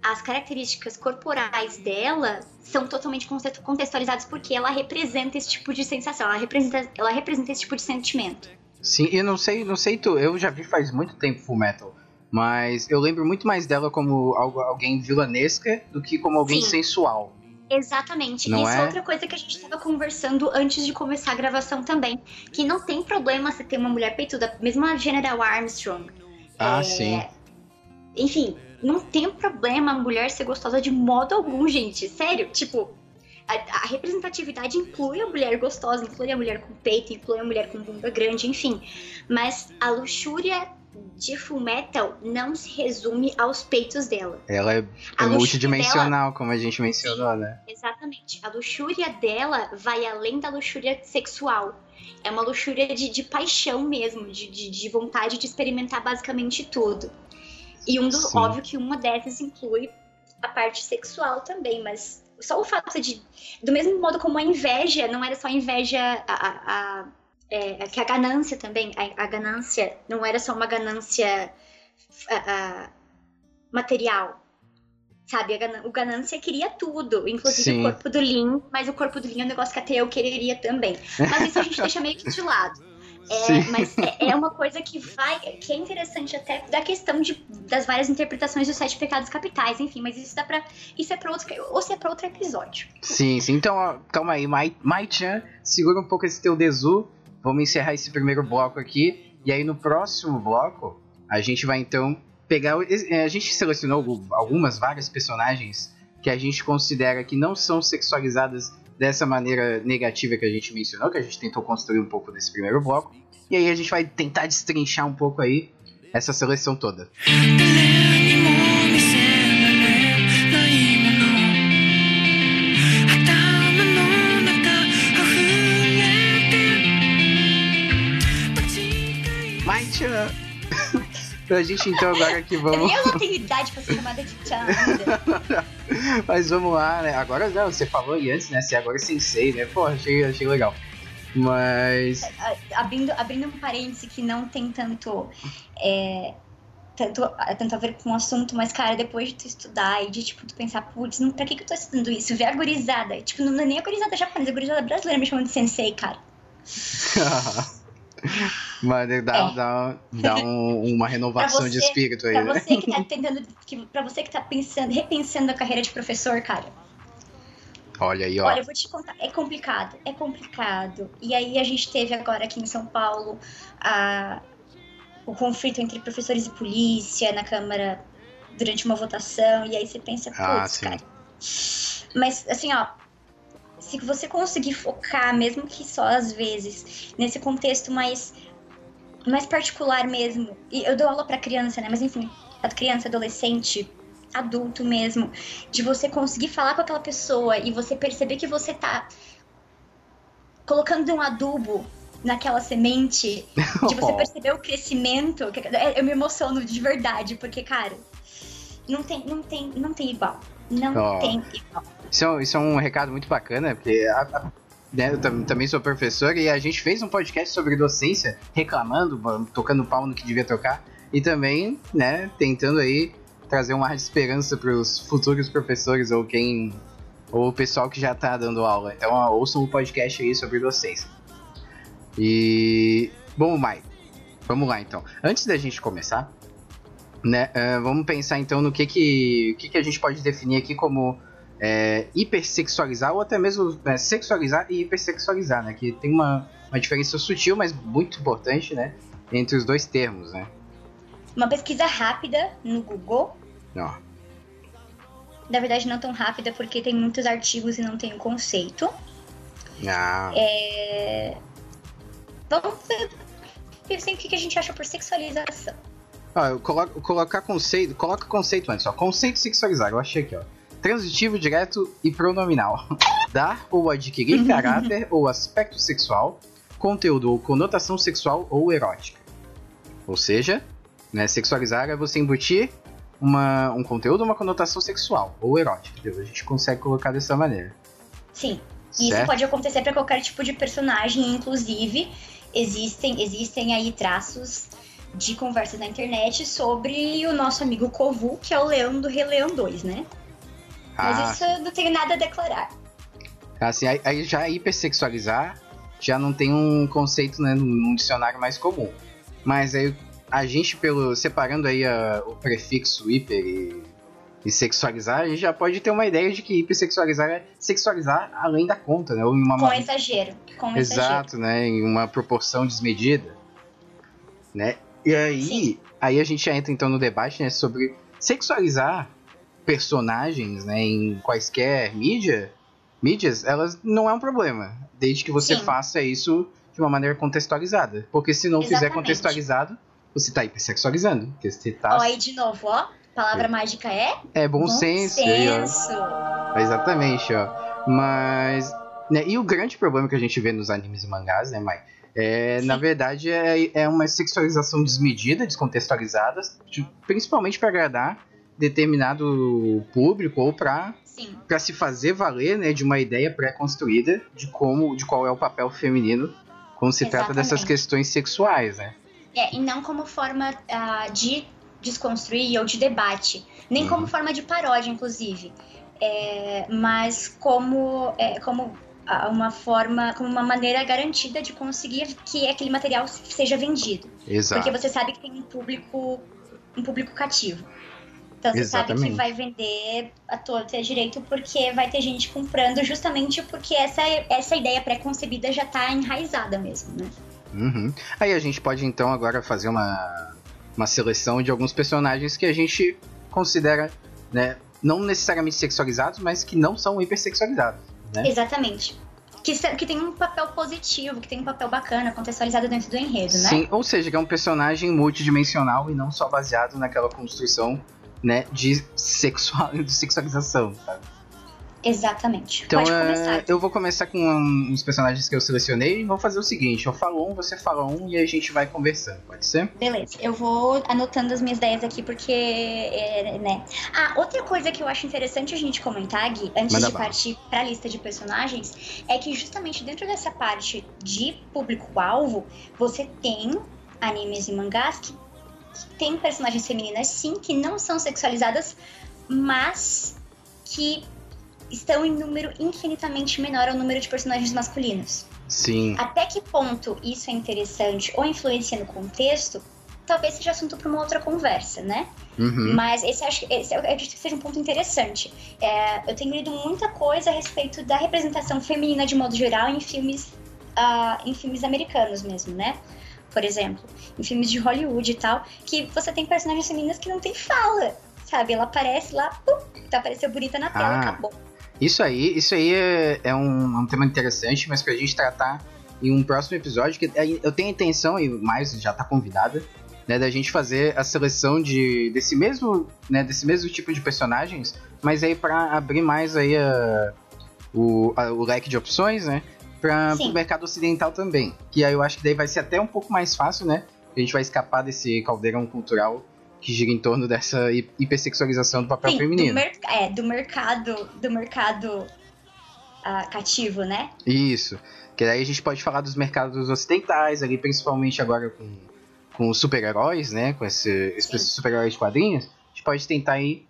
às características corporais dela são totalmente conte- contextualizadas porque ela representa esse tipo de sensação, ela representa, ela representa esse tipo de sentimento. Sim, e não sei, não sei tu, eu já vi faz muito tempo Full Metal, mas eu lembro muito mais dela como alguém vilanesca do que como alguém Sim. sensual. Exatamente. Não Isso é? é? outra coisa que a gente estava conversando antes de começar a gravação também. Que não tem problema você ter uma mulher peituda, mesmo a General Armstrong. Ah, É, sim. Enfim, não tem problema a mulher ser gostosa de modo algum, gente. Sério, tipo. A, a representatividade inclui a mulher gostosa, inclui a mulher com peito, inclui a mulher com bunda grande, enfim. Mas a luxúria de Full Metal não se resume aos peitos dela. Ela é, A multidimensional, como a gente mencionou, né? Exatamente. A luxúria dela vai além da luxúria sexual. É uma luxúria de, de paixão mesmo, de, de, de vontade de experimentar basicamente tudo. E um do, Sim. óbvio que uma dessas inclui a parte sexual também, mas só o fato de. Do mesmo modo como a inveja, não era só a inveja. A, a, a- é, que a ganância também. A, a ganância não era só uma ganância a- a- material. Sabe, a gana- o ganância queria tudo, inclusive Sim. o corpo do Lin, mas o corpo do Lin é um negócio que até eu quereria também. Mas isso a gente deixa meio que de lado. É, mas é, é uma coisa que vai, que é interessante até da questão de, das várias interpretações dos sete pecados capitais, enfim, mas isso dá pra. Isso é pra outro. Ou se é pra outro episódio. Sim, sim. Então, ó, calma aí, Mai, Mai-chan, segura um pouco esse teu desu. Vamos encerrar esse primeiro bloco aqui. E aí no próximo bloco, a gente vai então pegar. é, A gente selecionou algu- algumas, várias personagens que a gente considera que não são sexualizadas dessa maneira negativa que a gente mencionou, que a gente tentou construir um pouco nesse primeiro bloco. E aí a gente vai tentar destrinchar um pouco aí essa seleção toda. 違い Mai-chan! a gente então agora que Eu vamos. nem não tenho idade pra ser chamada de Chan ainda. Mas vamos lá, né? Agora não, você falou aí antes, né? Você agora é sensei, né? Pô, achei, achei legal. Mas. A- Abrindo, abrindo um parêntese que não tem tanto. é, tanto, tanto a ver com o assunto, mas, cara, depois de tu estudar e de, tipo, tu pensar, putz, pra que, que eu tô estudando isso? Ver a gurizada. Tipo, não é nem a gurizada japonesa, a gurizada brasileira me chamando de sensei, cara. Mas dá, É. dá, dá um- uma renovação Pra de você- espírito aí, Pra né? você que tá tentando. Que, pra você que tá pensando, repensando a carreira de professor, cara. Olha aí, ó. Olha, eu vou te contar, é complicado, é complicado. E aí a gente teve agora aqui em São Paulo a, o conflito entre professores e polícia na Câmara durante uma votação, e aí você pensa, putz, Ah, sim. cara. Mas assim, ó, se você conseguir focar, mesmo que só às vezes, nesse contexto mais, mais particular mesmo, e eu dou aula pra criança, né? Mas enfim, a criança, adolescente, adulto mesmo, de você conseguir falar com aquela pessoa e você perceber que você tá colocando um adubo naquela semente, de você perceber o crescimento, é, eu me emociono de verdade, porque, cara, não tem, não tem, não tem igual. Não Ó. tem igual. Isso, é, um- isso é um recado muito bacana, porque a- né, eu tam- também sou professor e a gente fez um podcast sobre docência, reclamando, tocando pau no que devia tocar, e também, né, tentando aí trazer um ar de esperança para os futuros professores ou quem. ou o pessoal que já tá dando aula. Então, ouçam o podcast aí sobre docência. E. Bom, Mai, vamos lá então. Antes da gente começar, né, ah, vamos pensar então no que que, que que a gente pode definir aqui como é, hipersexualizar ou até mesmo é, sexualizar e hipersexualizar, né? Que tem uma, uma diferença sutil, mas muito importante, né? Entre os dois termos, né? Uma pesquisa rápida no Google, Ó, na verdade não tão rápida porque tem muitos artigos e não tem o conceito. ah, É... Vamos ver pensem o que a gente acha por sexualização. ó, eu coloco, colocar conceito, coloca conceito antes, ó. Conceito sexualizar, eu achei aqui, ó. Transitivo, direto e pronominal. Dar ou adquirir caráter ou aspecto sexual, conteúdo ou conotação sexual ou erótica. Ou seja, né, sexualizar é você embutir uma, um conteúdo, uma conotação sexual ou erótica. A gente consegue colocar dessa maneira. Sim, e isso pode acontecer para qualquer tipo de personagem, inclusive existem, existem aí traços de conversas na internet sobre o nosso amigo Kovu, que é o leão do Rei Leão 2, né? Mas Ah, isso eu não tenho nada a declarar. Assim, aí, aí já hipersexualizar já não tem um conceito né, num dicionário mais comum. Mas aí a gente, pelo separando aí a- o prefixo hiper e, e sexualizar, a gente já pode ter uma ideia de que hipersexualizar é sexualizar além da conta, né? Ou uma Com exagero. Com exagero. Exato, né? Em uma proporção desmedida. Né? E aí, Sim. aí a gente já entra então no debate né, sobre sexualizar personagens né, em quaisquer mídia, mídias, elas não é um problema. Desde que você Sim. faça isso de uma maneira contextualizada. Porque se não fizer Exatamente. contextualizado, você tá hipersexualizando. Porque você tá. Ó, aí de novo, ó. Palavra mágica é É bom, senso. aí, ó. senso. Exatamente, ó. Mas Né? E o grande problema que a gente vê nos animes e mangás, né, Mai? É, Sim. na verdade, é, é uma sexualização desmedida, descontextualizada, de- principalmente para agradar determinado público ou para para se fazer valer né, de uma ideia pré-construída de como de qual é o papel feminino quando se trata dessas Exatamente. questões sexuais, né? É, e não como forma ah, de desconstruir ou de debate, nem Uhum. como forma de paródia, inclusive, É, mas como, é, como ah, uma forma, como uma maneira garantida de conseguir que aquele material seja vendido, Exato. porque você sabe que tem um público, um público cativo. Então você sabe Exatamente. que vai vender a torta e a direito porque vai ter gente comprando justamente porque essa, essa ideia pré-concebida já tá enraizada mesmo, né? Uhum. Aí a gente pode então agora fazer uma, uma seleção de alguns personagens que a gente considera, né, não necessariamente sexualizados, mas que não são hipersexualizados. Né? Exatamente. Que, que tem um papel positivo, que tem um papel bacana, contextualizado dentro do enredo, né? Sim, ou seja, que é um personagem multidimensional e não só baseado naquela construção né, de, sexual, de sexualização, sabe? Exatamente. Então, Pode é, começar. eu vou começar com um- uns personagens que eu selecionei e vou fazer o seguinte: eu falo um, você fala um e a gente vai conversando, pode ser? Beleza, eu vou anotando as minhas ideias aqui porque, é, né? Ah, outra coisa que eu acho interessante a gente comentar, Gui, antes Manda de bala. partir pra lista de personagens, é que justamente dentro dessa parte de público-alvo, você tem animes e mangás que tem personagens femininas, sim, que não são sexualizadas, mas que estão em número infinitamente menor ao número de personagens masculinos. Sim. Até que ponto isso é interessante ou influencia no contexto, talvez seja assunto para uma outra conversa, né? Uhum. Mas esse, acho, esse eu acredito que seja um ponto interessante. É, eu tenho lido muita coisa a respeito da representação feminina de modo geral em filmes, ah, em filmes americanos mesmo, né? Por exemplo, em filmes de Hollywood e tal, que você tem personagens femininas que não tem fala, sabe? Ela aparece lá, pum, tá apareceu bonita na tela, Ah. acabou. Isso aí, isso aí é, é um, um tema interessante, mas pra gente tratar em um próximo episódio, que eu tenho a intenção, e mais já tá convidada, né, da gente fazer a seleção de, desse mesmo, né, desse mesmo tipo de personagens, mas aí pra abrir mais aí a, o, a- o leque de opções, né, Sim. pro mercado ocidental também. Que aí eu acho que daí vai ser até um pouco mais fácil, né, a gente vai escapar desse caldeirão cultural que gira em torno dessa hi- hipersexualização do papel Sim, do, feminino. mer é, do mercado, do mercado ah, cativo, né? Isso. Que daí a gente pode falar dos mercados ocidentais, ali, principalmente agora com, com os super-heróis, né? Com esse, esses super-heróis de quadrinhos. A gente pode tentar aí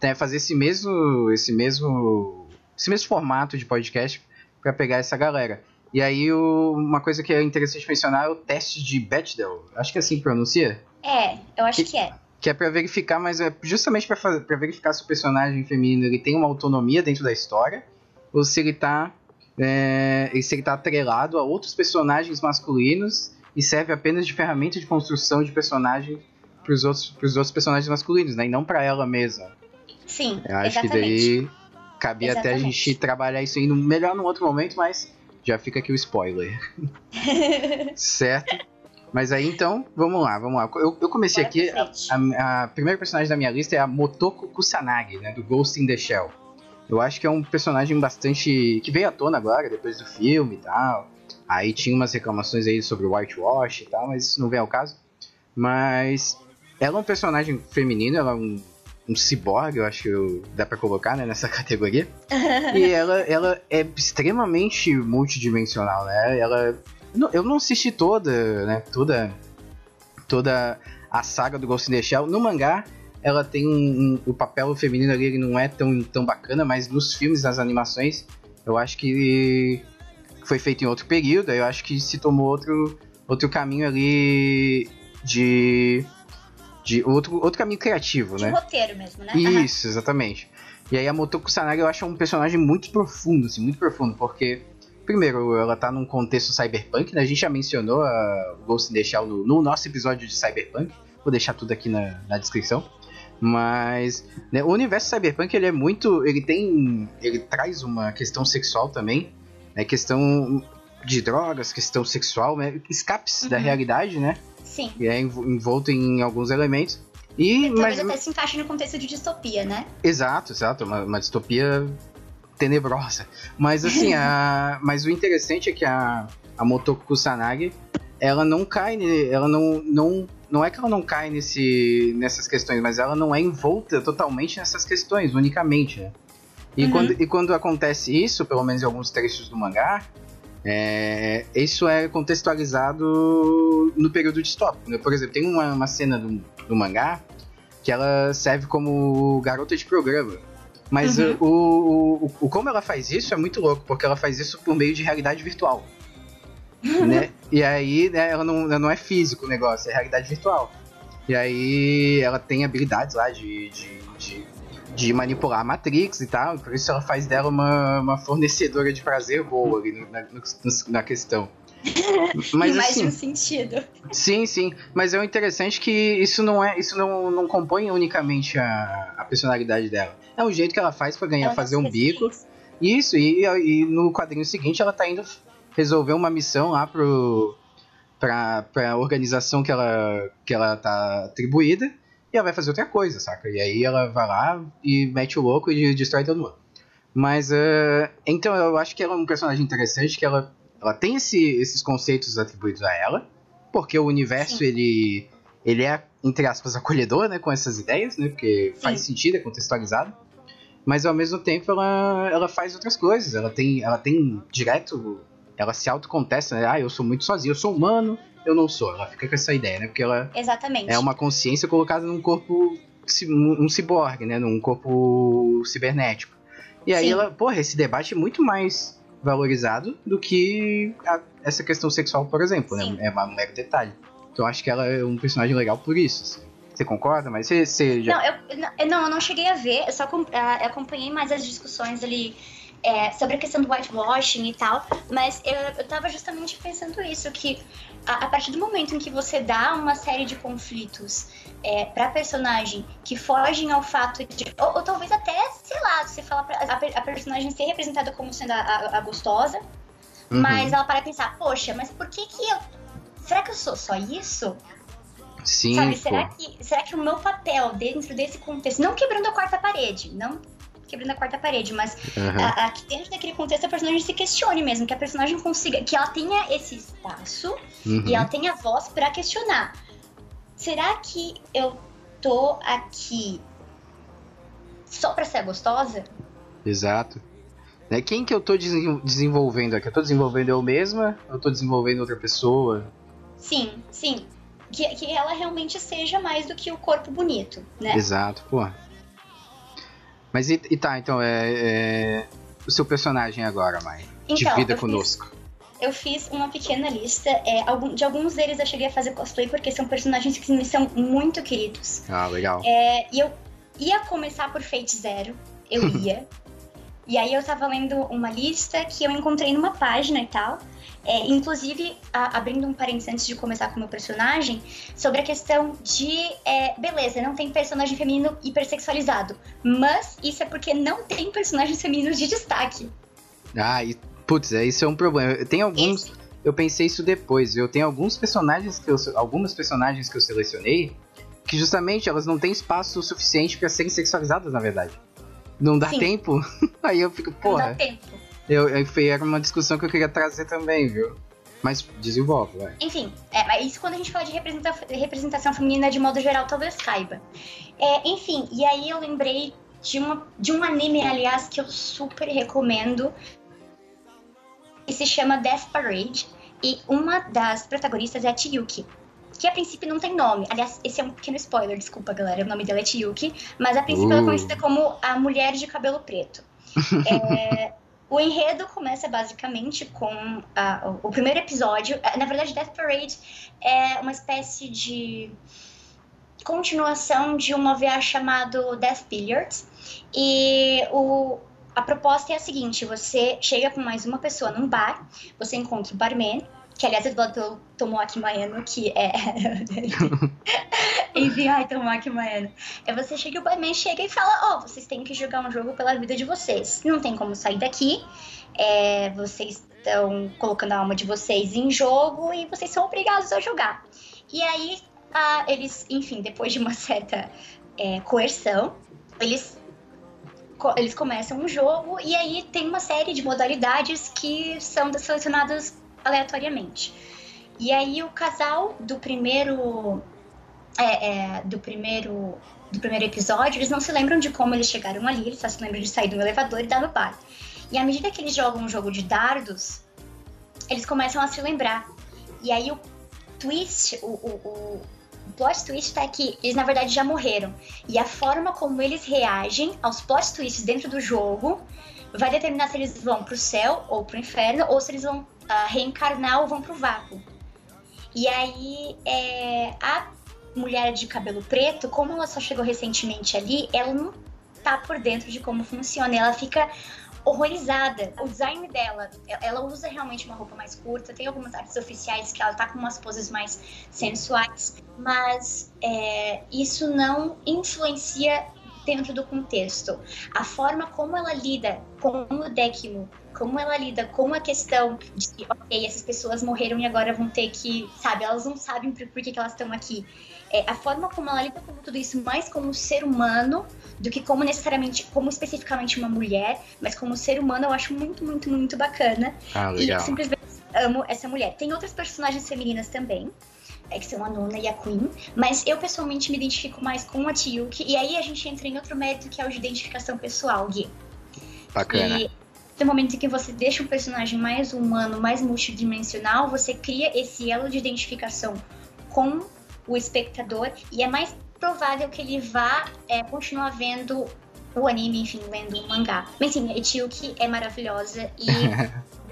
né, fazer esse mesmo. esse mesmo. esse mesmo formato de podcast para pegar essa galera. E aí o- uma coisa que é interessante mencionar é o teste de Bechdel. Acho que é assim que pronuncia. É, eu acho Que- que é. Que é pra verificar, mas é justamente pra verificar se o personagem feminino ele tem uma autonomia dentro da história ou se ele tá é, se ele tá atrelado a outros personagens masculinos e serve apenas de ferramenta de construção de personagem pros outros, pros outros personagens masculinos, né? E não pra ela mesma. Sim, Eu acho exatamente. que daí cabia até a Exatamente. gente trabalhar isso aí no, melhor num outro momento, mas já fica aqui o spoiler. certo? Mas aí então, vamos lá, vamos lá. Eu, eu comecei Bora aqui. A, a, a primeira personagem da minha lista é a Motoko Kusanagi, né? Do Ghost in the Shell. Eu acho que é um personagem bastante. que veio à tona agora, depois do filme e tal. Aí tinha umas reclamações aí sobre o whitewash e tal, mas isso não vem ao caso. Mas ela é um personagem feminino, ela é um, um ciborgue, eu acho que dá pra colocar né, nessa categoria. e ela, ela é extremamente multidimensional, né? Ela. eu não- assisti toda, né? Toda. Toda a saga do Ghost in the Shell. No mangá, ela tem um, um- o papel feminino ali ele não é tão, tão bacana, mas nos filmes, nas animações, eu acho que foi feito em outro período, aí eu acho que se tomou outro, outro caminho ali de. De outro, outro caminho criativo, De né? roteiro mesmo, né? Isso, exatamente. E aí a Motoko Kusanagi eu acho um personagem muito profundo, assim, muito profundo, porque, primeiro, ela tá num contexto cyberpunk, né? A gente já mencionou a Ghost in the Shell no, no nosso episódio de cyberpunk, vou deixar tudo aqui na, na descrição. Mas né, o universo cyberpunk ele é muito, ele tem, ele traz uma questão sexual também, né? Questão de drogas, questão sexual, né? Escapes da Uhum. realidade, né? Sim. E é envo- envolto em alguns elementos. E, Talvez mas, até se encaixe no contexto de distopia, né? Exato, exato. Uma, uma distopia tenebrosa. Mas assim, a, mas o interessante é que a, a Motoko Kusanagi, ela não cai, ela não, não, não é que ela não cai nesse, nessas questões, mas ela não é envolta totalmente nessas questões, unicamente, né? E, uhum. quando, e quando acontece isso, pelo menos em alguns trechos do mangá, é, isso é contextualizado no período distópico. Né? Por exemplo, tem uma, uma cena do, do mangá que ela serve como garota de programa. Mas uhum. o, o, o, como ela faz isso é muito louco, porque ela faz isso por meio de realidade virtual. né? E aí, né, ela, não, ela não é físico o negócio, é realidade virtual. E aí ela tem habilidades lá de, de, de, de, manipular a Matrix e tal, por isso ela faz dela uma, uma fornecedora de prazer boa ali na, na, na questão. Mas, em mais assim, de um sentido. Sim, sim. Mas é o interessante que isso não é. Isso não, não compõe unicamente a, a personalidade dela. É o jeito que ela faz para ganhar, ela fazer um bico. Isso, e, e no quadrinho seguinte ela tá indo resolver uma missão lá pro. Pra, pra organização que ela, que ela tá atribuída e ela vai fazer outra coisa, saca? E aí ela vai lá e mete o louco e destrói todo mundo. Mas, uh, então eu acho que ela é um personagem interessante, que ela ela tem esse, esses conceitos atribuídos a ela, porque o universo ele ele é entre aspas acolhedor, né, com essas ideias, né, porque Sim. faz sentido, é contextualizado. Mas ao mesmo tempo ela, ela faz outras coisas. Ela tem ela tem direto ela se autocontesta, né? Ah, eu sou muito sozinha, eu sou humano, eu não sou. Ela fica com essa ideia, né? Porque ela Exatamente. é uma consciência colocada num corpo um ciborgue, né, num corpo cibernético. E aí Sim. ela, porra, esse debate é muito mais valorizado do que a, essa questão sexual, por exemplo, né? Sim. né? É um mero detalhe. Então acho que ela é um personagem legal por isso. Assim. Você concorda? Mas você, você já... Não, eu, não, eu não cheguei a ver, eu só acompanhei mais as discussões ali é, sobre a questão do whitewashing e tal, mas eu, eu tava justamente pensando isso, que a, a, partir do momento em que você dá uma série de conflitos é, pra personagem que fogem ao fato de. Ou, ou talvez até, sei lá, você fala pra a, a personagem ser representada como sendo a, a, a gostosa, uhum. mas ela para pensar, poxa, mas por que que eu. Será que eu sou só isso? Sim. Sabe, será que, será que o meu papel dentro desse contexto, não quebrando a quarta parede, não quebrando a quarta parede, mas uhum. a, aqui dentro daquele contexto a personagem se questione mesmo, que a personagem consiga, que ela tenha esse espaço uhum. e ela tenha voz para questionar. Será que eu tô aqui só pra ser gostosa? Exato. Né? Quem que eu tô desenvolvendo aqui? Eu tô desenvolvendo eu mesma? Eu tô desenvolvendo outra pessoa? Sim, sim. Que, que ela realmente seja mais do que o corpo bonito, né? Exato, pô. Mas e, e tá, então, é, é, o seu personagem agora, Mai. Então, Divida conosco. Fiz, eu fiz uma pequena lista. É, algum, de alguns deles eu cheguei a fazer cosplay porque são personagens que me são muito queridos. Ah, legal. É, e eu ia começar por Fate Zero. Eu ia. E aí eu tava lendo uma lista que eu encontrei numa página e tal. É, inclusive, a, abrindo um parênteses antes de começar com o meu personagem, sobre a questão de. É, beleza, não tem personagem feminino hipersexualizado. Mas isso é porque não tem personagens femininos de destaque. Ah, e, putz, é, isso é um problema. Tem alguns. Esse... Eu pensei isso depois. Eu tenho alguns personagens que eu. Algumas personagens que eu selecionei que justamente elas não têm espaço suficiente para serem sexualizadas, na verdade. Não dá Sim. tempo. Aí eu fico, porra. Não dá tempo. Eu, eu, era uma discussão que eu queria trazer também, viu? Mas desenvolve, vai. Enfim, é, isso quando a gente fala de representação, representação feminina de modo geral, talvez caiba. É, enfim, e aí eu lembrei de, uma, de um anime, aliás, que eu super recomendo. Que se chama Death Parade. E uma das protagonistas é a Chiyuki. Que a princípio não tem nome. Aliás, esse é um pequeno spoiler, desculpa, galera. O nome dela é Chiyuki. Mas a princípio uh. ela é uh. conhecida como a mulher de cabelo preto. é, o enredo começa basicamente com a, o primeiro episódio. É, na verdade, Death Parade é uma espécie de continuação de uma VA chamado Death Billiards. E o, a proposta é a seguinte: você chega com mais uma pessoa num bar, você encontra o barman, que aliás é dublado pelo Tomoaki Maeno, que é. Enfim, ai, Tomoaki Maeno. É você chega, o barman chega e fala: Ó, oh, vocês têm que jogar um jogo pela vida de vocês. Não tem como sair daqui. É, vocês estão colocando a alma de vocês em jogo e vocês são obrigados a jogar. E aí, eles, enfim, depois de uma certa é, coerção, eles eles começam um jogo e aí tem uma série de modalidades que são selecionadas aleatoriamente. E aí o casal do primeiro é, é, do primeiro do primeiro episódio, eles não se lembram de como eles chegaram ali, eles só se lembram de sair do elevador e dar no bar. E à medida que eles jogam um jogo de dardos, eles começam a se lembrar. E aí o twist, o, o, o plot twist tá que eles na verdade já morreram. E a forma como eles reagem aos plot twists dentro do jogo vai determinar se eles vão pro céu ou pro inferno, ou se eles vão ah, reencarnar ou vão pro vácuo. E aí, é, a mulher de cabelo preto, como ela só chegou recentemente ali, ela não tá por dentro de como funciona. Ela fica horrorizada. O design dela, ela usa realmente uma roupa mais curta, tem algumas artes oficiais que ela tá com umas poses mais sensuais, mas é, isso não influencia dentro do contexto. A forma como ela lida com o Décimo, como ela lida com a questão de que, ok, essas pessoas morreram e agora vão ter que, sabe, elas não sabem por, por que, que elas estão aqui. É, a forma como ela lida com tudo isso mais como ser humano do que como necessariamente, como especificamente uma mulher, mas como ser humano eu acho muito, muito, muito bacana. Ah, E legal. eu simplesmente amo essa mulher. Tem outras personagens femininas também, que são a Nona e a Queen, mas eu pessoalmente me identifico mais com a Tiyuki, e aí a gente entra em outro mérito que é o de identificação pessoal, Gui. Bacana. E no momento em que você deixa um personagem mais humano, mais multidimensional, você cria esse elo de identificação com o espectador e é mais provável que ele vá é, continuar vendo o anime, enfim, lendo o mangá. Mas sim, a Tiyuki é maravilhosa e.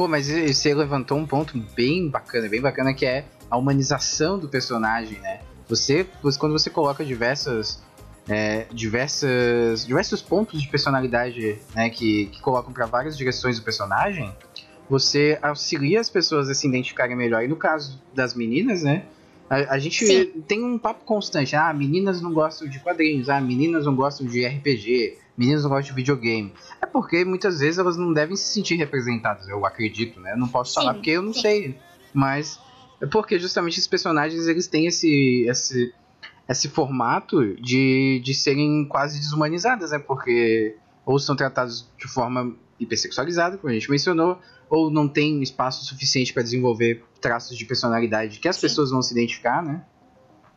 Pô, mas você levantou um ponto bem bacana, bem bacana que é a humanização do personagem, né? Você, quando você coloca diversas, é, diversas, diversos pontos de personalidade, né, que, que colocam para várias direções do personagem, você auxilia as pessoas a se identificarem melhor. E no caso das meninas, né? A, a gente Sim. tem um papo constante. Ah, meninas não gostam de quadrinhos. Ah, meninas não gostam de RPG. Meninas não gostam de videogame. É porque muitas vezes elas não devem se sentir representadas, eu acredito, né? Eu não posso falar Sim, porque eu não sim. sei. Mas é porque justamente esses personagens eles têm esse, esse, esse formato de, de serem quase desumanizadas, né? Porque ou são tratados de forma hipersexualizada, como a gente mencionou, ou não tem espaço suficiente para desenvolver traços de personalidade que as Sim. pessoas vão se identificar, né?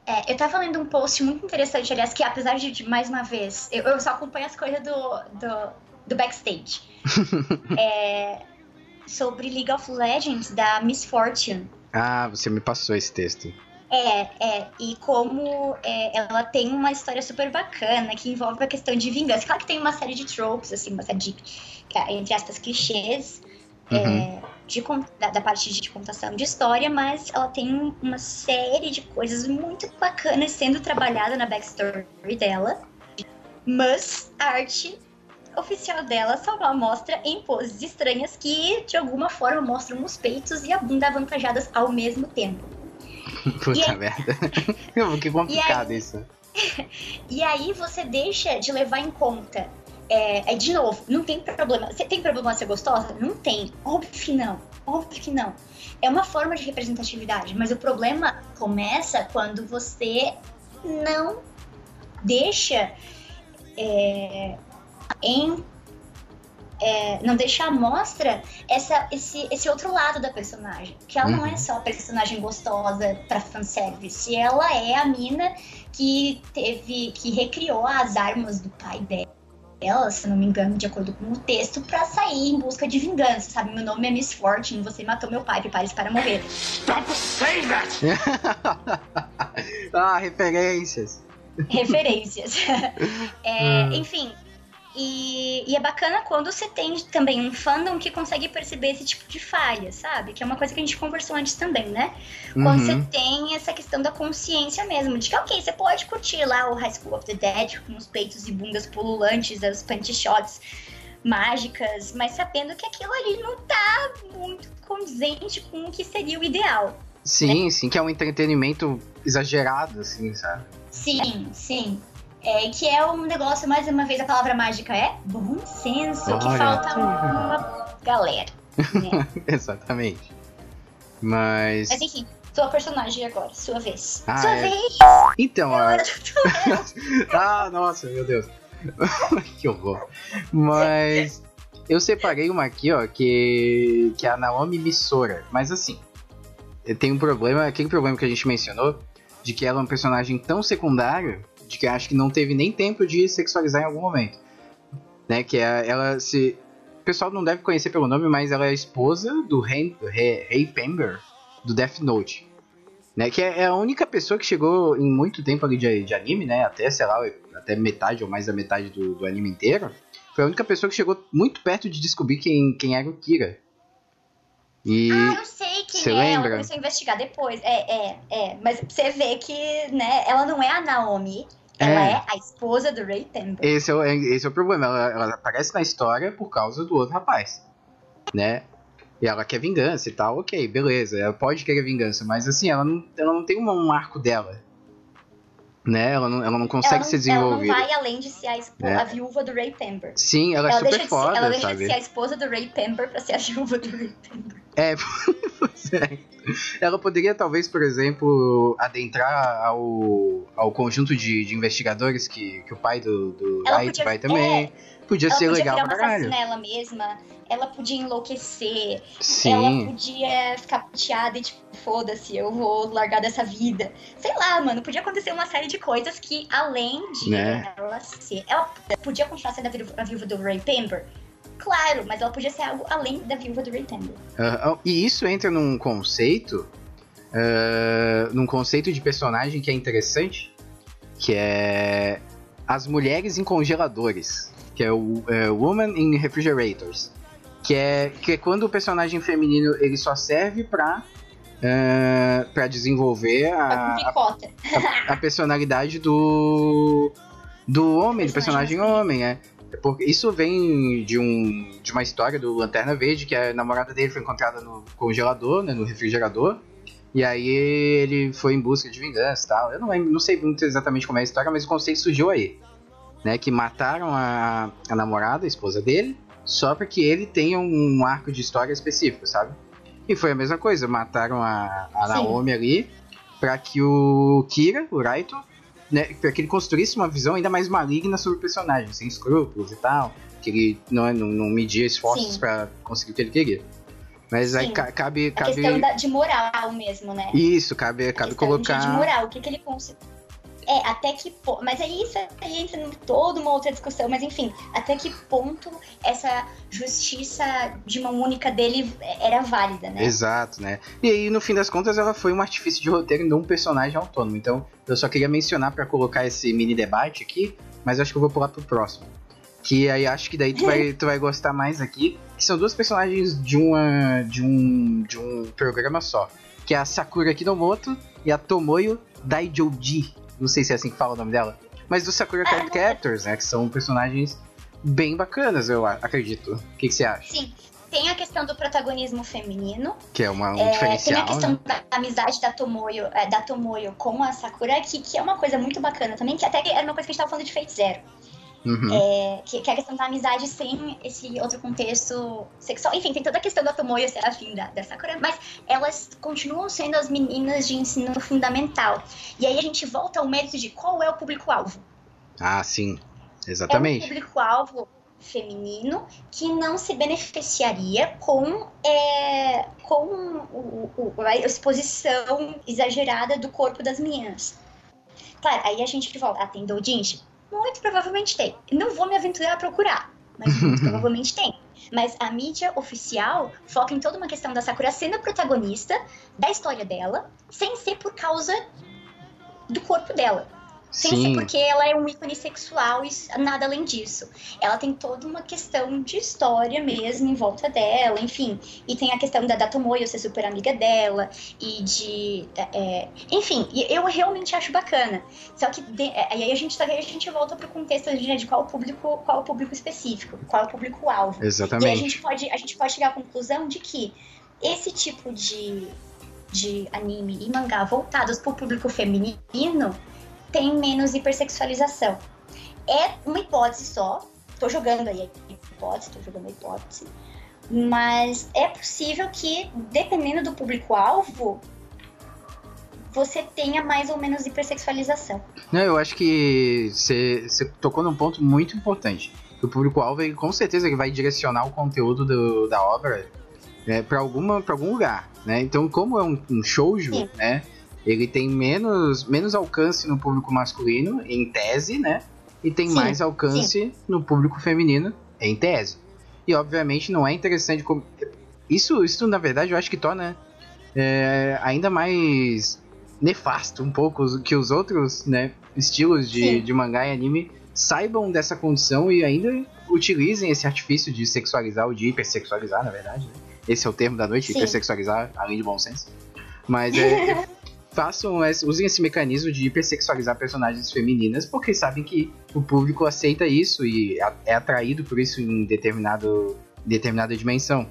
É, eu tava lendo um post muito interessante, aliás, que apesar de, mais uma vez, eu, eu só acompanho as coisas do, do, do backstage. É, sobre League of Legends, da Miss Fortune. Ah, você me passou esse texto. É, é, e como é, ela tem uma história super bacana que envolve a questão de vingança. Claro que tem uma série de tropes, assim, uma série de, entre aspas, clichês é, de, da, da parte de contação de história, mas ela tem uma série de coisas muito bacanas sendo trabalhada na backstory dela. Mas a arte oficial dela só mostra em poses estranhas que, de alguma forma, mostram os peitos e a bunda avantajadas ao mesmo tempo. Puta aí- merda. que complicado isso. E aí você deixa de levar em conta. É, é, de novo, não tem problema. Você tem problema ser gostosa? Não tem. Óbvio que não. Óbvio que não. É uma forma de representatividade, mas o problema começa quando você não deixa é, em. é, não deixa à mostra essa, esse, esse outro lado da personagem. Que ela não é Uhum. só a personagem gostosa pra fanservice. Ela é a mina que teve. que recriou as armas do pai dela, se não me engano, de acordo com o texto, pra sair em busca de vingança, sabe? Meu nome é Miss Fortune, você matou meu pai, prepare-se para morrer. ah, referências. Referências. É, enfim. E, e é bacana quando você tem também um fandom que consegue perceber esse tipo de falha, sabe? Que é uma coisa que a gente conversou antes também, né? Quando Uhum. você tem essa questão da consciência mesmo, de que, ok, você pode curtir lá o High School of the Dead com os peitos e bundas pululantes, as panty shots mágicas, mas sabendo que aquilo ali não tá muito condizente com o que seria o ideal. Sim, sim, que é um entretenimento exagerado, assim, sabe? Sim, sim. É, que é um negócio, mais uma vez, a palavra mágica é bom senso, que Olha. falta uma galera. Né? Exatamente. Mas. Mas enfim, sua personagem agora, sua vez. Ah, sua é. vez! Então, duelo. ah, nossa, meu Deus. que horror. Mas eu separei uma aqui, ó, que, que é a Naomi Missora. Mas assim, tem um problema, aquele problema que a gente mencionou, de que ela é um personagem tão secundário, de que acho que não teve nem tempo de sexualizar em algum momento. Né, que é, ela se... O pessoal não deve conhecer pelo nome, mas ela é a esposa do Rei, Rei, Rei Pember, do Death Note. Né, que é, é a única pessoa que chegou em muito tempo ali de, de anime, né? Até, sei lá, até metade ou mais da metade do, do anime inteiro. Foi a única pessoa que chegou muito perto de descobrir quem, quem era o Kira. E ah, eu sei quem você é. Lembra? Ela começou a investigar depois. É, é, é. Mas você vê que, né, ela não é a Naomi. Ela é, é a esposa do Ray Temple. Esse é o, esse é o problema. Ela, ela aparece na história por causa do outro rapaz. Né? E ela quer vingança e tal, ok, beleza. Ela pode querer vingança, mas assim, ela não, ela não tem um, um arco dela né? Ela não, ela não consegue ela não, ser desenvolvida. Ela não vai além de ser a, né? a viúva do Ray Pember. Sim, ela é ela super foda, ser, Ela deixa sabe? de ser a esposa do Ray Pember pra ser a viúva do Ray Pember. É, é, ela poderia talvez, por exemplo, adentrar ao, ao conjunto de, de investigadores que, que o pai do, do Wright vai também. É, podia ser podia legal pra caralho. nela mesma, ela podia enlouquecer, Sim. ela podia ficar chateada e tipo, foda-se, eu vou largar dessa vida. Sei lá, mano, podia acontecer uma série de coisas que, além de né? ela ser. Ela podia continuar sendo a viúva do Ray Pember. Claro, mas ela podia ser algo além da viúva do Ray Pember. Uh, e isso entra num conceito. Uh, num conceito de personagem que é interessante. Que é as mulheres em congeladores que é o é, Woman in Refrigerators, que é, que é quando o personagem feminino ele só serve pra, uh, pra desenvolver a, a, a, personalidade do, do homem, do personagem homem, é. Porque isso vem de, um, de uma história do Lanterna Verde, que a namorada dele foi encontrada no congelador, né, no refrigerador, e aí ele foi em busca de vingança e tal. Eu não, lembro, não sei muito exatamente como é a história, mas o conceito surgiu aí né, que mataram a, a namorada, a esposa dele, só porque ele tem um arco de história específico, sabe? E foi a mesma coisa, mataram a, a Naomi ali para que o Kira, o Raito, né, para que ele construísse uma visão ainda mais maligna sobre o personagem, sem escrúpulos e tal, que ele não, não, não media esforços para conseguir o que ele queria. Mas Sim. aí ca cabe, cabe. A questão da, de moral mesmo, né? Isso, cabe, cabe colocar. De moral, o que, que ele conseguiu é, até que ponto. Mas aí isso aí entra em toda uma outra discussão. Mas enfim, até que ponto essa justiça de mão única dele era válida, né? Exato, né? E aí, no fim das contas, ela foi um artifício de roteiro de um personagem autônomo. Então, eu só queria mencionar para colocar esse mini debate aqui, mas acho que eu vou pular pro próximo. Que aí acho que daí tu vai, tu vai gostar mais aqui. Que são duas personagens de uma. de um. de um programa só. Que é a Sakura Kinomoto e a Tomoyo Daijouji. Não sei se é assim que fala o nome dela. Mas do Sakura Card Captors, né? Que são personagens bem bacanas, eu acredito. O que, que você acha? Sim. Tem a questão do protagonismo feminino. Que é uma, um é, diferencial. Tem a questão né? da amizade da Tomoyo, é, da Tomoyo com a Sakura, que, que é uma coisa muito bacana também, que até era uma coisa que a gente tava falando de Fate Zero. Uhum. É, que, que, é a questão da amizade sem esse outro contexto sexual. Enfim, tem toda a questão da Tomoyo ser afim da, da Sakura, mas elas continuam sendo as meninas de ensino fundamental. E aí a gente volta ao mérito de qual é o público-alvo. Ah, sim. Exatamente. É um público-alvo feminino que não se beneficiaria com, é, com o, o, a exposição exagerada do corpo das meninas. Claro, aí a gente volta, ah, tem doujinshi? Muito provavelmente tem. Não vou me aventurar a procurar, mas muito provavelmente tem. Mas a mídia oficial foca em toda uma questão da Sakura sendo a protagonista da história dela, sem ser por causa do corpo dela. Sem Sim. ser porque ela é um ícone sexual e nada além disso. Ela tem toda uma questão de história mesmo em volta dela, enfim. E tem a questão da, da Tomoyo ser super amiga dela e de. É, enfim, eu realmente acho bacana. Só que de, é, aí a gente, a gente volta pro contexto de, de qual o público, qual o público específico, qual é o público-alvo. Exatamente. E a gente, pode, a gente pode chegar à conclusão de que esse tipo de, de anime e mangá voltados para o público feminino tem menos hipersexualização. É uma hipótese só, tô jogando aí hipótese, tô jogando a hipótese, mas é possível que, dependendo do público-alvo, você tenha mais ou menos hipersexualização. Não, eu acho que você tocou num ponto muito importante. O público-alvo, com certeza, ele vai direcionar o conteúdo do, da obra né, para algum lugar, né? Então, como é um, um shoujo, Sim. né? Ele tem menos, menos alcance no público masculino, em tese, né? E tem Sim. mais alcance Sim. no público feminino, em tese. E obviamente não é interessante. como Isso, isso na verdade, eu acho que torna é, ainda mais nefasto um pouco que os outros né, estilos de, de mangá e anime saibam dessa condição e ainda utilizem esse artifício de sexualizar ou de hipersexualizar, na verdade. Né? Esse é o termo da noite, Sim. hipersexualizar, além de bom senso. Mas é, façam, usem esse mecanismo de hipersexualizar personagens femininas, porque sabem que o público aceita isso e é atraído por isso em determinado, determinada dimensão.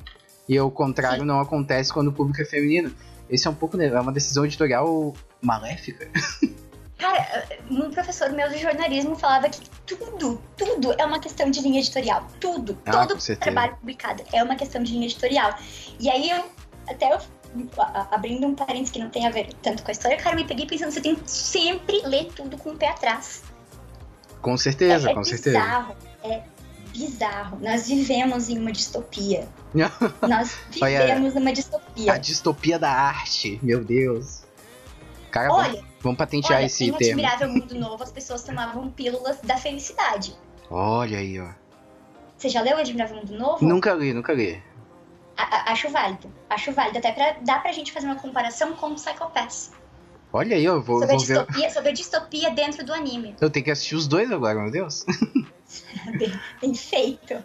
E o contrário Sim. não acontece quando o público é feminino. Esse é um pouco é uma decisão editorial maléfica. Cara, um professor meu de jornalismo falava que tudo, tudo é uma questão de linha editorial. Tudo, ah, todo trabalho publicado é uma questão de linha editorial. E aí eu, até eu, abrindo um parênteses que não tem a ver tanto com a história, cara, me peguei pensando, você tem que sempre ler tudo com o pé atrás. Com certeza, é, é com bizarro, certeza. É bizarro. Nós vivemos em uma distopia. Nós vivemos numa distopia. A distopia da arte, meu Deus. Cara, Olha, vamos patentear olha, esse em termo. Admirável Mundo Novo, as pessoas tomavam pílulas da felicidade. Olha aí, ó. Você já leu Admirável Mundo Novo? Nunca li, nunca li. A, acho válido. Acho válido. Até pra, dá pra gente fazer uma comparação com o Psychopass. Olha aí, eu vou, sobre, vou a distopia, ver... sobre a distopia dentro do anime. Eu tenho que assistir os dois agora, meu Deus. bem, bem feito.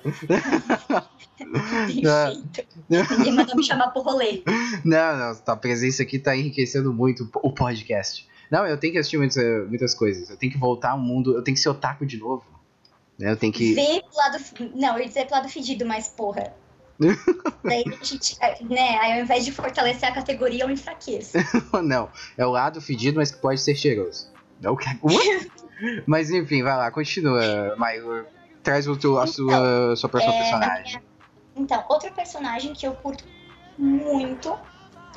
bem feito. Ninguém mandou me chamar pro rolê. Não, não, a presença aqui tá enriquecendo muito o podcast. Não, eu tenho que assistir muitas, muitas coisas. Eu tenho que voltar ao mundo, eu tenho que ser otaku de novo. Né? Eu tenho que. Ver pro lado. Não, eu ia dizer pro lado fedido, mas porra. Daí a gente, né, aí ao invés de fortalecer a categoria, eu enfraqueço. não, é o lado fedido, mas que pode ser cheiroso. Não, mas enfim, vai lá, continua, Maio. Traz o teu, a sua, então, sua próxima é, personagem. Minha... Então, outro personagem que eu curto muito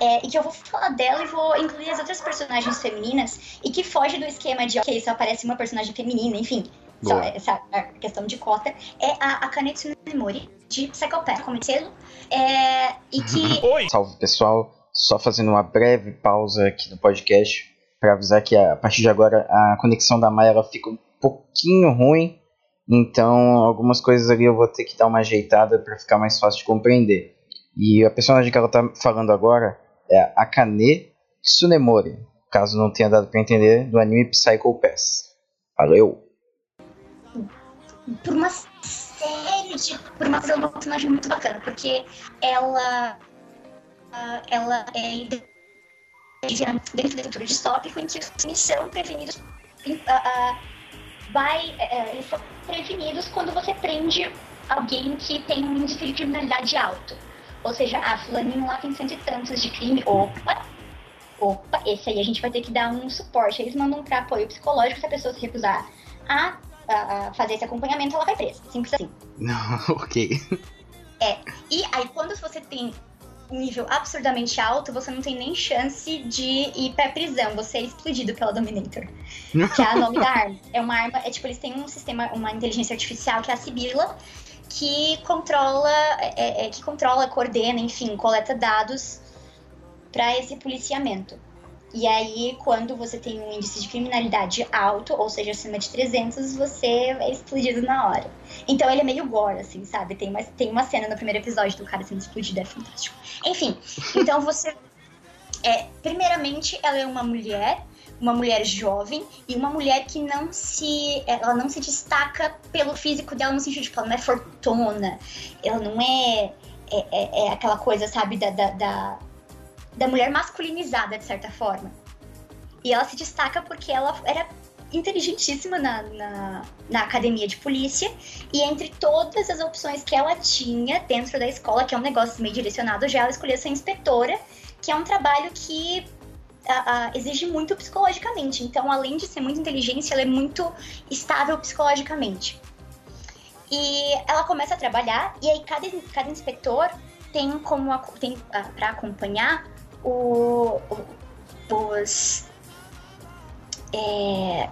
é, e que eu vou falar dela e vou incluir as outras personagens femininas e que foge do esquema de, ok, só aparece uma personagem feminina, enfim, só essa questão de cota, é a Akane Tsunemori, de Psychopath, como selo, é, e que... Oi! Salve, pessoal! Só fazendo uma breve pausa aqui no podcast para avisar que a partir de agora a conexão da Maia ela fica um pouquinho ruim, então algumas coisas ali eu vou ter que dar uma ajeitada para ficar mais fácil de compreender. E a personagem que ela tá falando agora é a Akane Tsunemori, caso não tenha dado para entender, do anime Psycho Pass. Valeu! Por uma série de. Por uma, uma personagem muito bacana, porque ela. Ela é dentro da cultura distópico em que os são prevenidos uh, uh, vai, uh, são prevenidos quando você prende alguém que tem um índice de criminalidade alto. Ou seja, a ah, fulaninho lá tem cento e tantos de crime. Opa! Opa, esse aí a gente vai ter que dar um suporte. Eles mandam para apoio psicológico se a pessoa se recusar a, a, a fazer esse acompanhamento, ela vai presa. Simples assim. Não, ok. É. E aí, quando você tem um nível absurdamente alto, você não tem nem chance de ir pra prisão. Você é explodido pela Dominator. que é o nome da arma. É uma arma, é tipo, eles têm um sistema, uma inteligência artificial que é a Sibila, que controla, é, é, que controla, coordena, enfim, coleta dados para esse policiamento. E aí, quando você tem um índice de criminalidade alto, ou seja, acima de 300, você é explodido na hora. Então ele é meio gore, assim, sabe? Tem uma, tem uma cena no primeiro episódio do cara sendo explodido, é fantástico. Enfim, então você. É, primeiramente, ela é uma mulher, uma mulher jovem e uma mulher que não se. Ela não se destaca pelo físico dela no sentido de que ela não é fortuna, ela não é. É, é, é aquela coisa, sabe, da, da, da da mulher masculinizada, de certa forma. E ela se destaca porque ela era inteligentíssima na, na, na, academia de polícia e entre todas as opções que ela tinha dentro da escola, que é um negócio meio direcionado já, ela escolheu ser inspetora, que é um trabalho que a, a, exige muito psicologicamente. Então, além de ser muito inteligente, ela é muito estável psicologicamente. E ela começa a trabalhar e aí cada, cada inspetor tem como tem para acompanhar o, os, é,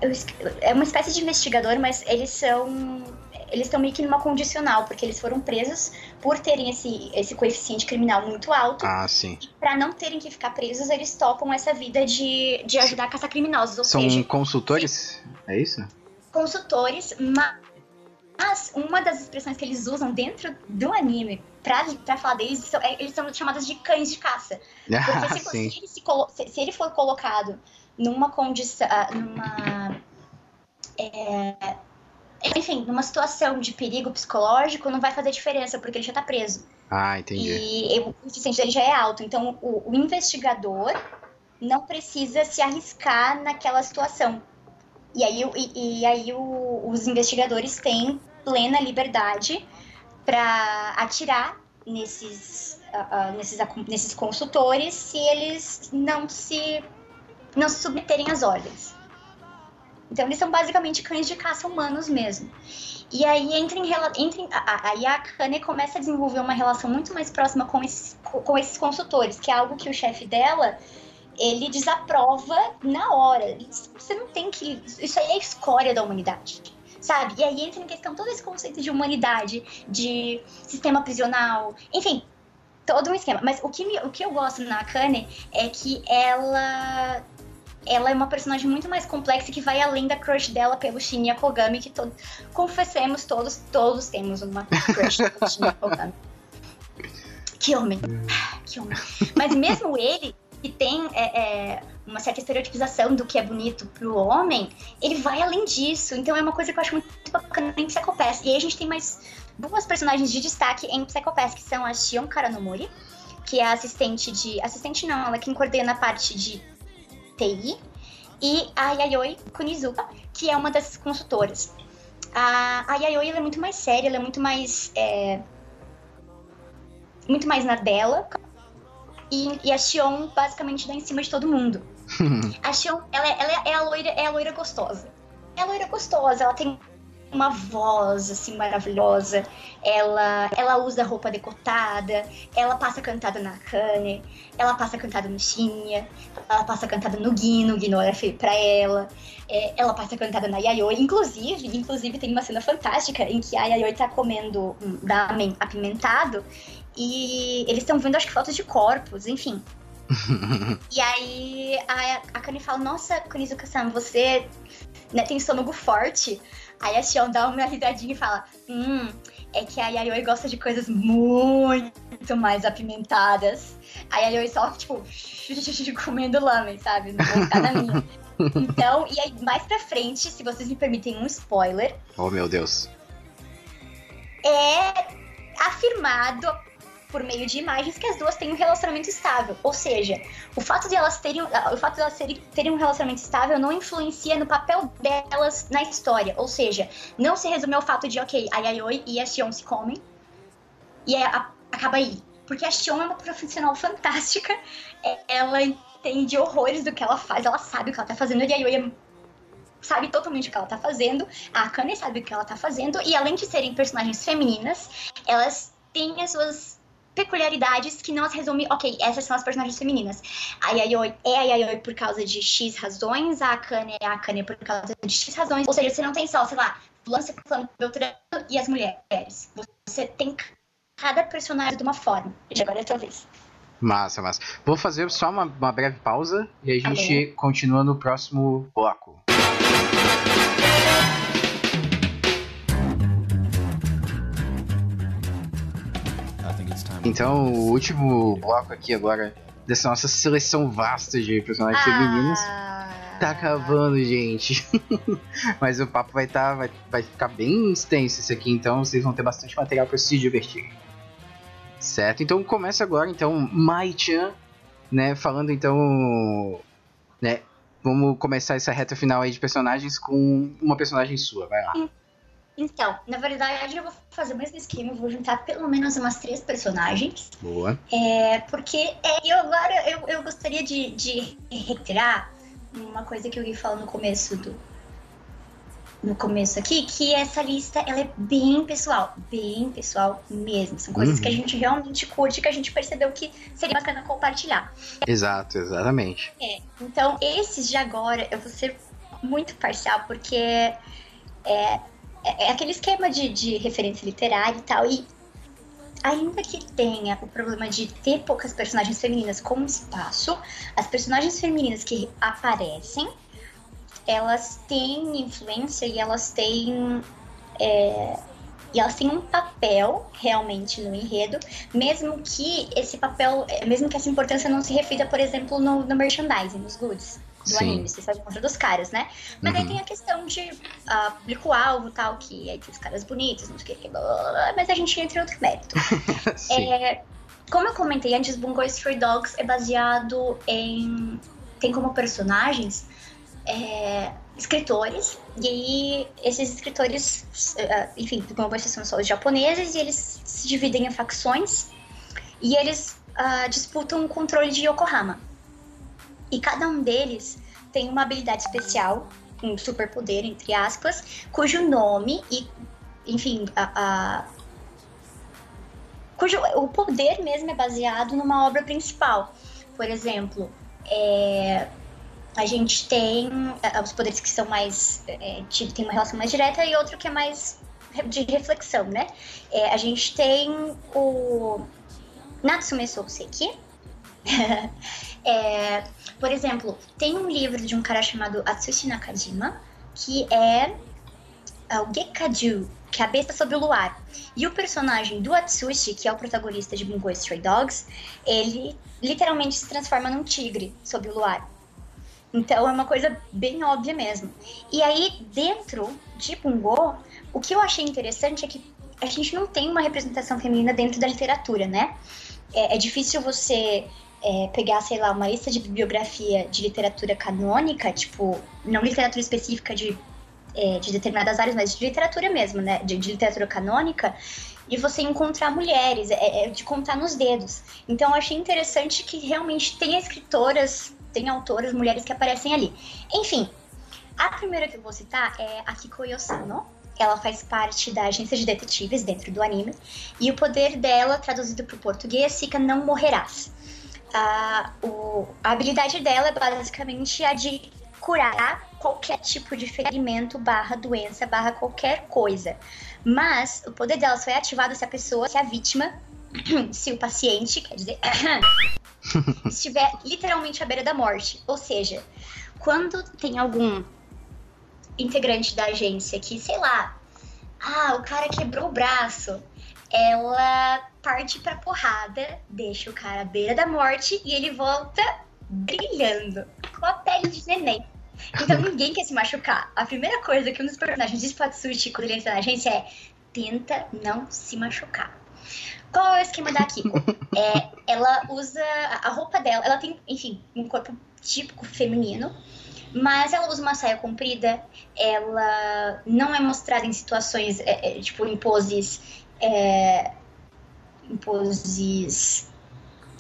é uma espécie de investigador, mas eles são. Eles estão meio que numa condicional, porque eles foram presos por terem esse, esse coeficiente criminal muito alto. Ah, sim. Pra não terem que ficar presos, eles topam essa vida de, de ajudar a caçar criminosos. Ou São seja, consultores? É isso? consultores, mas uma das expressões que eles usam dentro do anime pra, pra falar deles, são, é- eles são chamadas de cães de caça. Ah, Porque se, sim. se ele, se, se- se ele for colocado numa condição. ah, numa. é, enfim, numa situação de perigo psicológico, não vai fazer diferença, porque ele já tá preso. Ah, entendi. E o coeficiente dele já é alto. Então, o, o investigador não precisa se arriscar naquela situação. E aí, e, e aí o- os investigadores têm plena liberdade para atirar nesses, ah, ah, nesses, nesses consultores se eles não se, não se submeterem às ordens. Então, eles são basicamente cães de caça humanos mesmo. E aí entra em, entra em- a- Kane começa a desenvolver uma relação muito mais próxima com esses, co- com esses consultores, que é algo que o chefe dela ele desaprova na hora. Você não tem que. Isso aí é a escória da humanidade. Sabe? E aí entra em questão todo esse conceito de humanidade, de sistema prisional, enfim, todo um esquema. Mas o que, me- o que eu gosto na Akane é que ela. Ela é uma personagem muito mais complexa que vai além da crush dela pelo Shinya Kogami, que to- confessemos todos, todos temos uma crush pelo Shinya Kogami. Que homem, que homem. Mas mesmo ele, que tem é, é, uma certa estereotipização do que é bonito pro homem, ele vai além disso. Então é uma coisa que eu acho muito bacana em Psychopass. E aí a gente tem mais duas personagens de destaque em Psychopass, que são a Shion Karanomori, que é assistente de... Assistente não, ela é quem coordena a parte de TI, e a Yayoi Kunizuka, que é uma das consultoras. A, a Yayoi ela é muito mais séria, ela é muito mais... é, muito mais na dela, e, e a Xion basicamente dá em cima de todo mundo. A Xion, ela, é- ela é, é a loira, é a loira gostosa. É a loira gostosa, ela tem uma voz assim maravilhosa. Ela, ela usa roupa decotada, ela passa cantada na Kane, ela passa cantada no Shinya, ela passa cantada no Gino, o Gino era feio pra ela. É, ela passa cantada na Yayoi. Inclusive, inclusive tem uma cena fantástica em que a Yayoi tá comendo um ramen apimentado e eles estão vendo, acho que, fotos de corpos, enfim. e aí a, a Kane fala, nossa, Kunizuka-san, você né, tem estômago forte. Aí a Xion dá uma risadinha e fala, hum, é que a Yayoi gosta de coisas muito mais apimentadas. A Yayoi só, tipo, comendo lamen, sabe? Não vou ficar na minha. Então, e aí mais pra frente, se vocês me permitem um spoiler, oh, meu Deus. é afirmado por meio de imagens que as duas têm um relacionamento estável. Ou seja, o fato de elas terem, o fato de elas terem, terem um relacionamento estável não influencia no papel delas na história. Ou seja, não se resume ao fato de, ok, a Yayoi e a Xion se comem e é, a- acaba aí. Porque a Xion é uma profissional fantástica, ela entende horrores do que ela faz, ela sabe o que ela tá fazendo, e a Yayoi é sabe totalmente o que ela tá fazendo, a Akane sabe o que ela tá fazendo, e além de serem personagens femininas, elas têm as suas peculiaridades que não se resume, ok, essas são as personagens femininas. A Yayoi é a Yayoi por causa de X razões, a Akane é a Akane por causa de X razões. Ou seja, você não tem só, sei lá, fulano, ciclano, beltrano e as mulheres. Você tem cada personagem de uma forma. E agora é a tua vez. Massa, massa. Vou fazer só uma, uma breve pausa e a Tá gente continua no próximo bloco. Então, o último bloco aqui agora dessa nossa seleção vasta de personagens femininos tá acabando, gente. Mas o papo vai, tá, vai, vai ficar bem extenso esse aqui, então vocês vão ter bastante material para se divertirem. Certo? Então começa agora, então, Mai-chan, né, falando então, né, vamos começar essa reta final aí de personagens com uma personagem sua, vai lá. Então, na verdade, eu vou fazer o mesmo esquema, eu vou juntar pelo menos umas três personagens. Boa. É, porque é, eu agora eu, eu gostaria de, de reiterar uma coisa que eu ia falar no começo do. No começo aqui, que essa lista ela é bem pessoal, bem pessoal mesmo. São coisas Uhum. que a gente realmente curte, que a gente percebeu que seria bacana compartilhar. Exato, exatamente. É, então esses de agora, eu vou ser muito parcial, porque é, é, é aquele esquema de, de referência literária e tal, e ainda que tenha o problema de ter poucas personagens femininas com espaço, as personagens femininas que aparecem, elas têm influência e elas têm é, e elas têm um papel realmente no enredo, mesmo que esse papel, mesmo que essa importância não se reflita, por exemplo, no, no merchandising, nos goods do Sim. anime, você sabe contra dos caras, né? Mas aí Uhum. tem a questão de ah, público-alvo tal, que aí tem os caras bonitos, não sei o que, blá, blá, blá, mas a gente entra em outro mérito. É, como eu comentei antes, Bungo Stray Dogs é baseado em. tem como personagens é, escritores, e aí esses escritores, eh, enfim, como vocês são só os japoneses, e eles se dividem em facções e eles ah, disputam o controle de Yokohama. E cada um deles tem uma habilidade especial, um superpoder, entre aspas, cujo nome e, enfim, a, a- cujo o poder mesmo é baseado numa obra principal. Por exemplo, é, a gente tem é, os poderes que são mais é, tem uma relação mais direta e outro que é mais de reflexão, né? É, a gente tem o Natsume Souseki. É, por exemplo, tem um livro de um cara chamado Atsushi Nakajima que é é o Gekaju, que é a besta sob o luar. E o personagem do Atsushi, que é o protagonista de Bungo Stray Dogs, ele literalmente se transforma num tigre sob o luar. Então é uma coisa bem óbvia mesmo. E aí, dentro de Bungo, o que eu achei interessante é que a gente não tem uma representação feminina dentro da literatura, né? É, é difícil você é, pegar, sei lá, uma lista de bibliografia de literatura canônica, tipo, não literatura específica de é, de determinadas áreas, mas de literatura mesmo, né? De, de literatura canônica, e você encontrar mulheres, é, é de contar nos dedos. Então eu achei interessante que realmente tem escritoras, tem autoras, mulheres que aparecem ali. Enfim, a primeira que eu vou citar é a Kiko Yosano. Ela faz parte da agência de detetives dentro do anime. E o poder dela, traduzido para o português, fica Não Morrerás. A, o- a habilidade dela é basicamente a de curar qualquer tipo de ferimento, barra doença, barra qualquer coisa. Mas o poder dela só é ativado se a pessoa, se a vítima, se o paciente, quer dizer, estiver literalmente à beira da morte. Ou seja, quando tem algum integrante da agência que, sei lá, ah, o cara quebrou o braço, ela parte pra porrada, deixa o cara à beira da morte e ele volta brilhando, com a pele de neném. Então ninguém quer se machucar. A primeira coisa que um dos personagens diz pro Atsushi quando ele entra na agência é tenta não se machucar. Qual é o esquema da Kiko? É, ela usa a roupa dela, ela tem, enfim, um corpo típico feminino, mas ela usa uma saia comprida, ela não é mostrada em situações, é, é, tipo, em poses. É, em poses.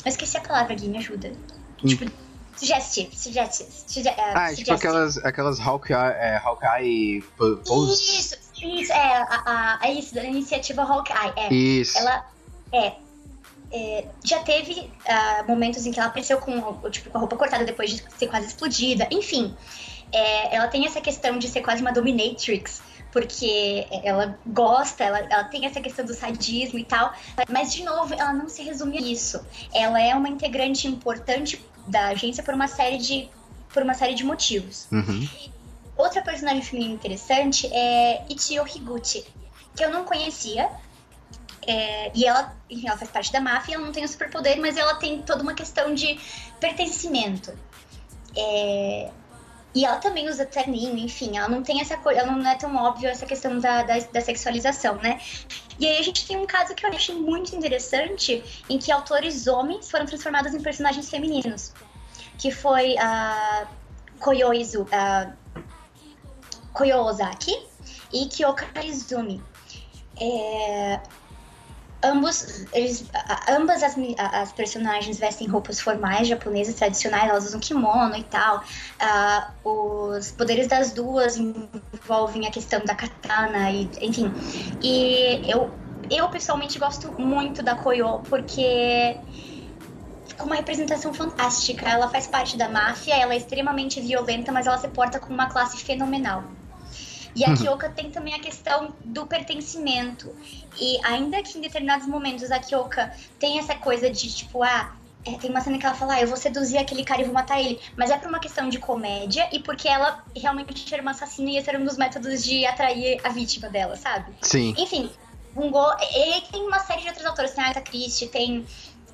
Eu esqueci a palavra, Gui, me ajuda. Tipo, suggestive, suggestive. suge- é, Ah, é tipo suggestive. aquelas, aquelas Hawkeye, é, Hawkeye po- poses. Isso, isso, é, a, a, isso, da iniciativa Hawkeye. É. Isso. Ela é. é, já teve ah, momentos em que ela apareceu com, tipo, com a roupa cortada depois de ser quase explodida. Enfim, é, ela tem essa questão de ser quase uma dominatrix. Porque ela gosta, ela, ela tem essa questão do sadismo e tal. Mas, de novo, ela não se resume a isso. Ela é uma integrante importante da agência por uma série de, por uma série de motivos. Uhum. Outra personagem feminina interessante é Ichio Higuchi, que eu não conhecia. É, e ela, enfim, ela faz parte da máfia, ela não tem o superpoder, mas ela tem toda uma questão de pertencimento. É, e ela também usa terninho, enfim, ela não tem essa coisa, ela não é tão óbvio essa questão da, da, da sexualização, né? E aí a gente tem um caso que eu achei muito interessante, em que autores homens foram transformados em personagens femininos. Que foi a Koyoizu, a Koyo Ozaki e Kyoka Izumi. É, ambos, eles, ambas as, as personagens vestem roupas formais japonesas tradicionais, elas usam kimono e tal. Ah, os poderes das duas envolvem a questão da katana e enfim. E eu, eu pessoalmente gosto muito da Koyo porque com uma representação fantástica. Ela faz parte da máfia, ela é extremamente violenta, mas ela se porta com uma classe fenomenal. E a Kyoka tem também a questão do pertencimento. E ainda que em determinados momentos a Kyoka tem essa coisa de tipo, ah, é, tem uma cena que ela fala, ah, eu vou seduzir aquele cara e vou matar ele. Mas é por uma questão de comédia e porque ela realmente era uma assassina e esse era um dos métodos de atrair a vítima dela, sabe? Sim. Enfim, Bungo. E tem uma série de outros autores. Tem Agatha Christie, tem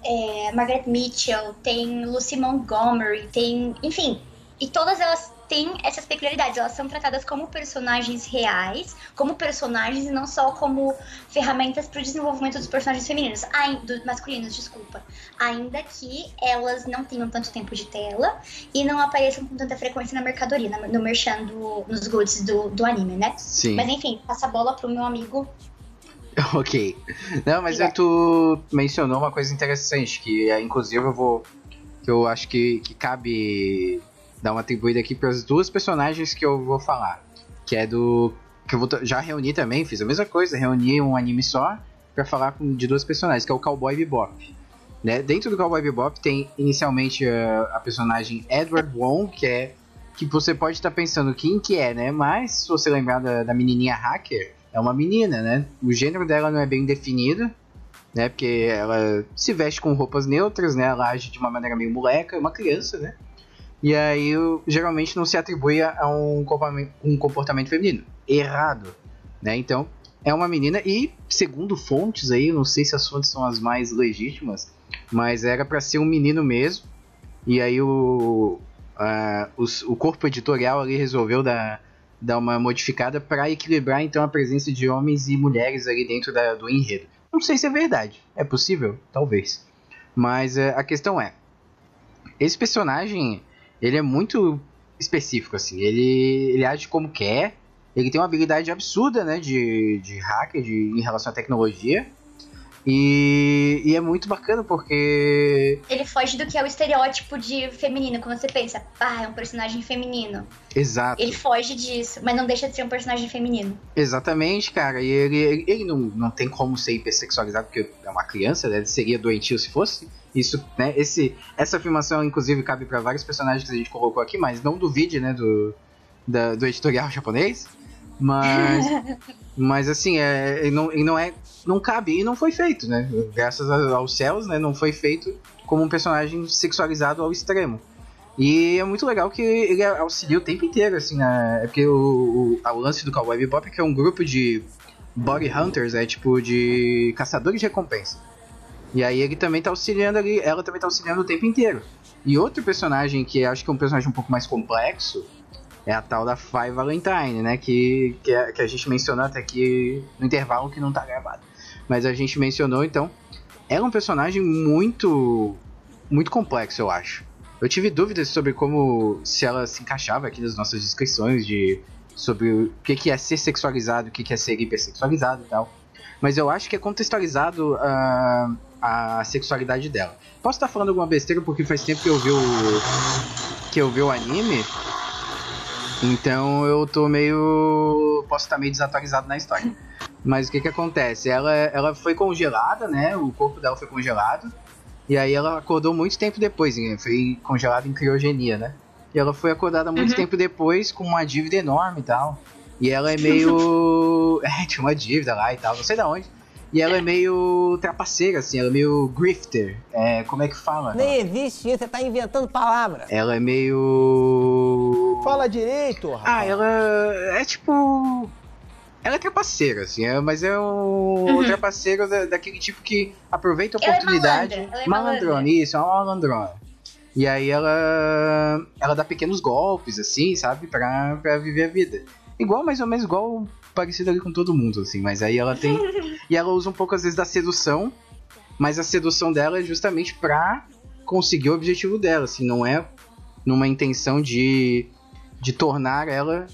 é, Margaret Mitchell, tem Lucy Montgomery, tem. Enfim. E todas elas têm essas peculiaridades. Elas são tratadas como personagens reais, como personagens e não só como ferramentas para o desenvolvimento dos personagens femininos, dos masculinos, desculpa. Ainda que elas não tenham tanto tempo de tela e não apareçam com tanta frequência na mercadoria, no merchan do, nos goods do, do anime, né? Sim. Mas enfim, passa a bola pro meu amigo. Ok. Não, mas tu mencionou uma coisa interessante, que é, inclusive eu vou. que eu acho que, que cabe dar uma atribuída aqui para as duas personagens que eu vou falar. Que é do. que eu vou, já reuni também, fiz a mesma coisa, reuni um anime só pra falar com- de duas personagens, que é o Cowboy Bebop. Né? Dentro do Cowboy Bebop tem inicialmente a, a personagem Edward Wong, que é. que você pode estar pensando quem que é, né? Mas se você lembrar da, da menininha hacker, é uma menina, né? O gênero dela não é bem definido, né? Porque ela se veste com roupas neutras, né? Ela age de uma maneira meio moleca, é uma criança, né? E aí geralmente não se atribui a a um comportamento, feminino. Errado, né? Então é uma menina e segundo fontes aí, não sei se as fontes são as mais legítimas, mas era pra ser um menino mesmo. E aí o, os- o corpo editorial ali resolveu dar, dar uma modificada para equilibrar então a presença de homens e mulheres ali dentro da- do enredo. Não sei se é verdade, é possível, talvez. Mas eh, a questão é, esse personagem ele é muito específico assim. Ele ele age como quer. Ele tem uma habilidade absurda, né, de, de hacker de, em relação à tecnologia. E, e é muito bacana porque Ele foge do que é o estereótipo de feminino, quando você pensa, ah, é um personagem feminino. exato. Ele foge disso, mas não deixa de ser um personagem feminino. Exatamente, cara. E ele, ele, ele não, não tem como ser hipersexualizado porque é uma criança, né? Ele seria doentio se fosse. Isso, né? Esse, essa afirmação, inclusive, cabe para vários personagens que a gente colocou aqui, mas não duvide, né? Do, da- do editorial japonês. Mas, mas assim, é, ele não, ele não é. Não cabe e não foi feito, né? Graças aos céus, né? Não foi feito como um personagem sexualizado ao extremo. E é muito legal que ele auxilia o tempo inteiro, assim, né? É porque o, o, o lance do Cowboy Bebop é que é um grupo de body hunters, é tipo de caçadores de recompensa. E aí ele também tá auxiliando ali, ela também tá auxiliando o tempo inteiro. E outro personagem que acho que é um personagem um pouco mais complexo é a tal da Five Valentine, né? Que, que, a, que a gente mencionou até aqui no intervalo que não tá gravado. Mas a gente mencionou, então. Ela é um personagem muito. muito complexo, eu acho. Eu tive dúvidas sobre como. se ela se encaixava aqui nas nossas descrições de. sobre o que, que é ser sexualizado, o que, que é ser hipersexualizado e tal. Mas eu acho que é contextualizado a, a sexualidade dela. Posso estar falando alguma besteira porque faz tempo que eu vi o. que eu vi o anime. Então eu tô meio. posso estar meio desatualizado na história. Mas o que que acontece? Ela, ela foi congelada, né? O corpo dela foi congelado. E aí ela acordou muito tempo depois, né? foi congelada em criogenia, né? E ela foi acordada muito Uhum. tempo depois com uma dívida enorme e tal. E ela é meio. é, tinha uma dívida lá e tal, não sei da onde. E ela é meio trapaceira, assim, ela é meio grifter. É, como é que fala? Nem existe isso, você tá inventando palavra. Ela é meio. Fala direito, rapaz. Ah, ela é tipo. Ela é trapaceira, assim, é- mas é um Uhum. trapaceiro da- daquele tipo que aproveita a Ela é oportunidade. malandra, ela é malandrona, malandra. isso, é uma malandrona. E aí ela. Ela dá pequenos golpes, assim, sabe? Pra, pra viver a vida. Igual, mais ou menos, igual parecido ali com todo mundo, assim, mas aí ela tem. e ela usa um pouco, às vezes, da sedução, mas a sedução dela é justamente pra conseguir o objetivo dela, assim, não é numa intenção de, de tornar ela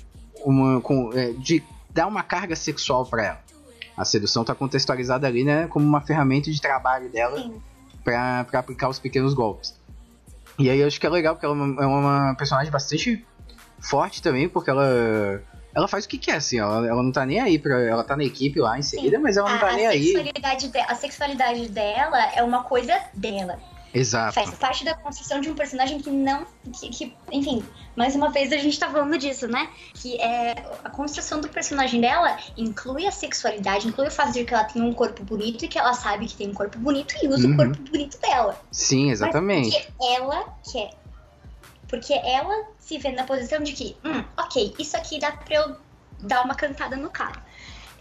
uma. Com, é, de dar uma carga sexual pra ela. A sedução tá contextualizada ali, né, como uma ferramenta de trabalho dela Sim. pra, pra aplicar os pequenos golpes. E aí eu acho que é legal, porque ela é uma, é uma personagem bastante forte também, porque ela. Ela faz o que quer, assim, ela, ela não tá nem aí pra. Ela tá na equipe lá inserida, mas ela não a, tá a nem aí. de- a sexualidade dela é uma coisa dela. Exato. Faz parte da construção de um personagem que não. Que, que, enfim, mais uma vez a gente tá falando disso, né? Que é a construção do personagem dela inclui a sexualidade, inclui o fato de que ela tem um corpo bonito e que ela sabe que tem um corpo bonito e usa Uhum. o corpo bonito dela. Sim, exatamente. Mas porque ela quer. Porque ela se vê na posição de que, hum, ok, isso aqui dá pra eu dar uma cantada no cara.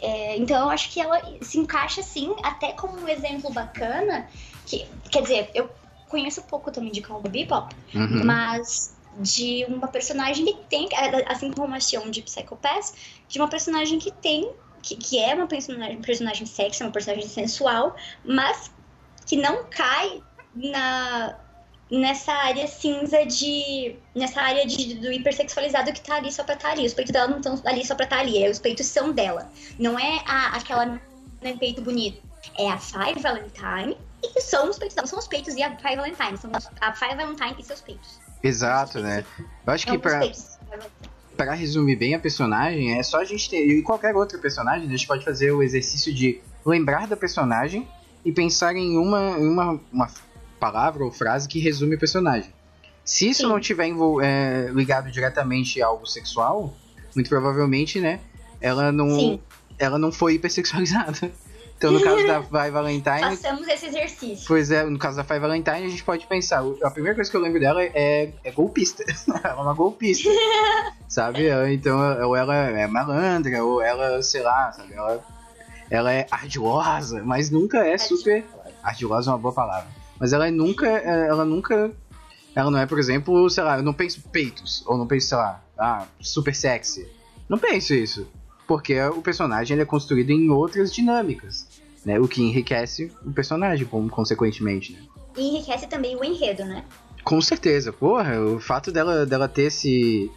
É, então eu acho que ela se encaixa assim, até como um exemplo bacana, que, quer dizer, eu conheço pouco também de Cowboy Bebop, Uhum. mas de uma personagem que tem, assim como a Sion de Psychopath, de uma personagem que tem, que, que é uma personagem, personagem sexy, uma personagem sensual, mas que não cai na nessa área cinza de nessa área de, do hipersexualizado que tá ali só pra estar ali. Os peitos dela não estão ali só pra estar ali, é, os peitos são dela. Não é a, aquela né, peito bonito. É a Five Valentine e que são os peitos dela. São os peitos e a Five Valentine, são a Five Valentine e seus peitos. Exato, né? Eu acho que os pra, pra resumir bem a personagem, é só a gente ter. E qualquer outro personagem, a gente pode fazer o exercício de lembrar da personagem e pensar em uma, uma, uma palavra ou frase que resume o personagem. Se isso Sim. não tiver é, ligado diretamente a algo sexual, muito provavelmente, né? Ela não, Sim, ela não foi hipersexualizada. Então, no caso da Vai Valentine, façamos esse exercício. Pois é, no caso da Five Valentine, a gente pode pensar. A primeira coisa que eu lembro dela é, é golpista. ela é uma golpista. sabe? Então, ou ela é malandra, ou ela, sei lá, sabe? Ela, ela é ardilosa, mas nunca é super. Ardilosa é uma boa palavra. Mas ela é nunca. é, Ela nunca. Ela não é, por exemplo, sei lá, eu não penso peitos. Ou não penso, sei lá, ah, super sexy. Não penso isso. Porque o personagem ele é construído em outras dinâmicas. Né, o que enriquece o personagem, como consequentemente, né? E enriquece também o enredo, né? Com certeza, porra, o fato dela, dela ter esse,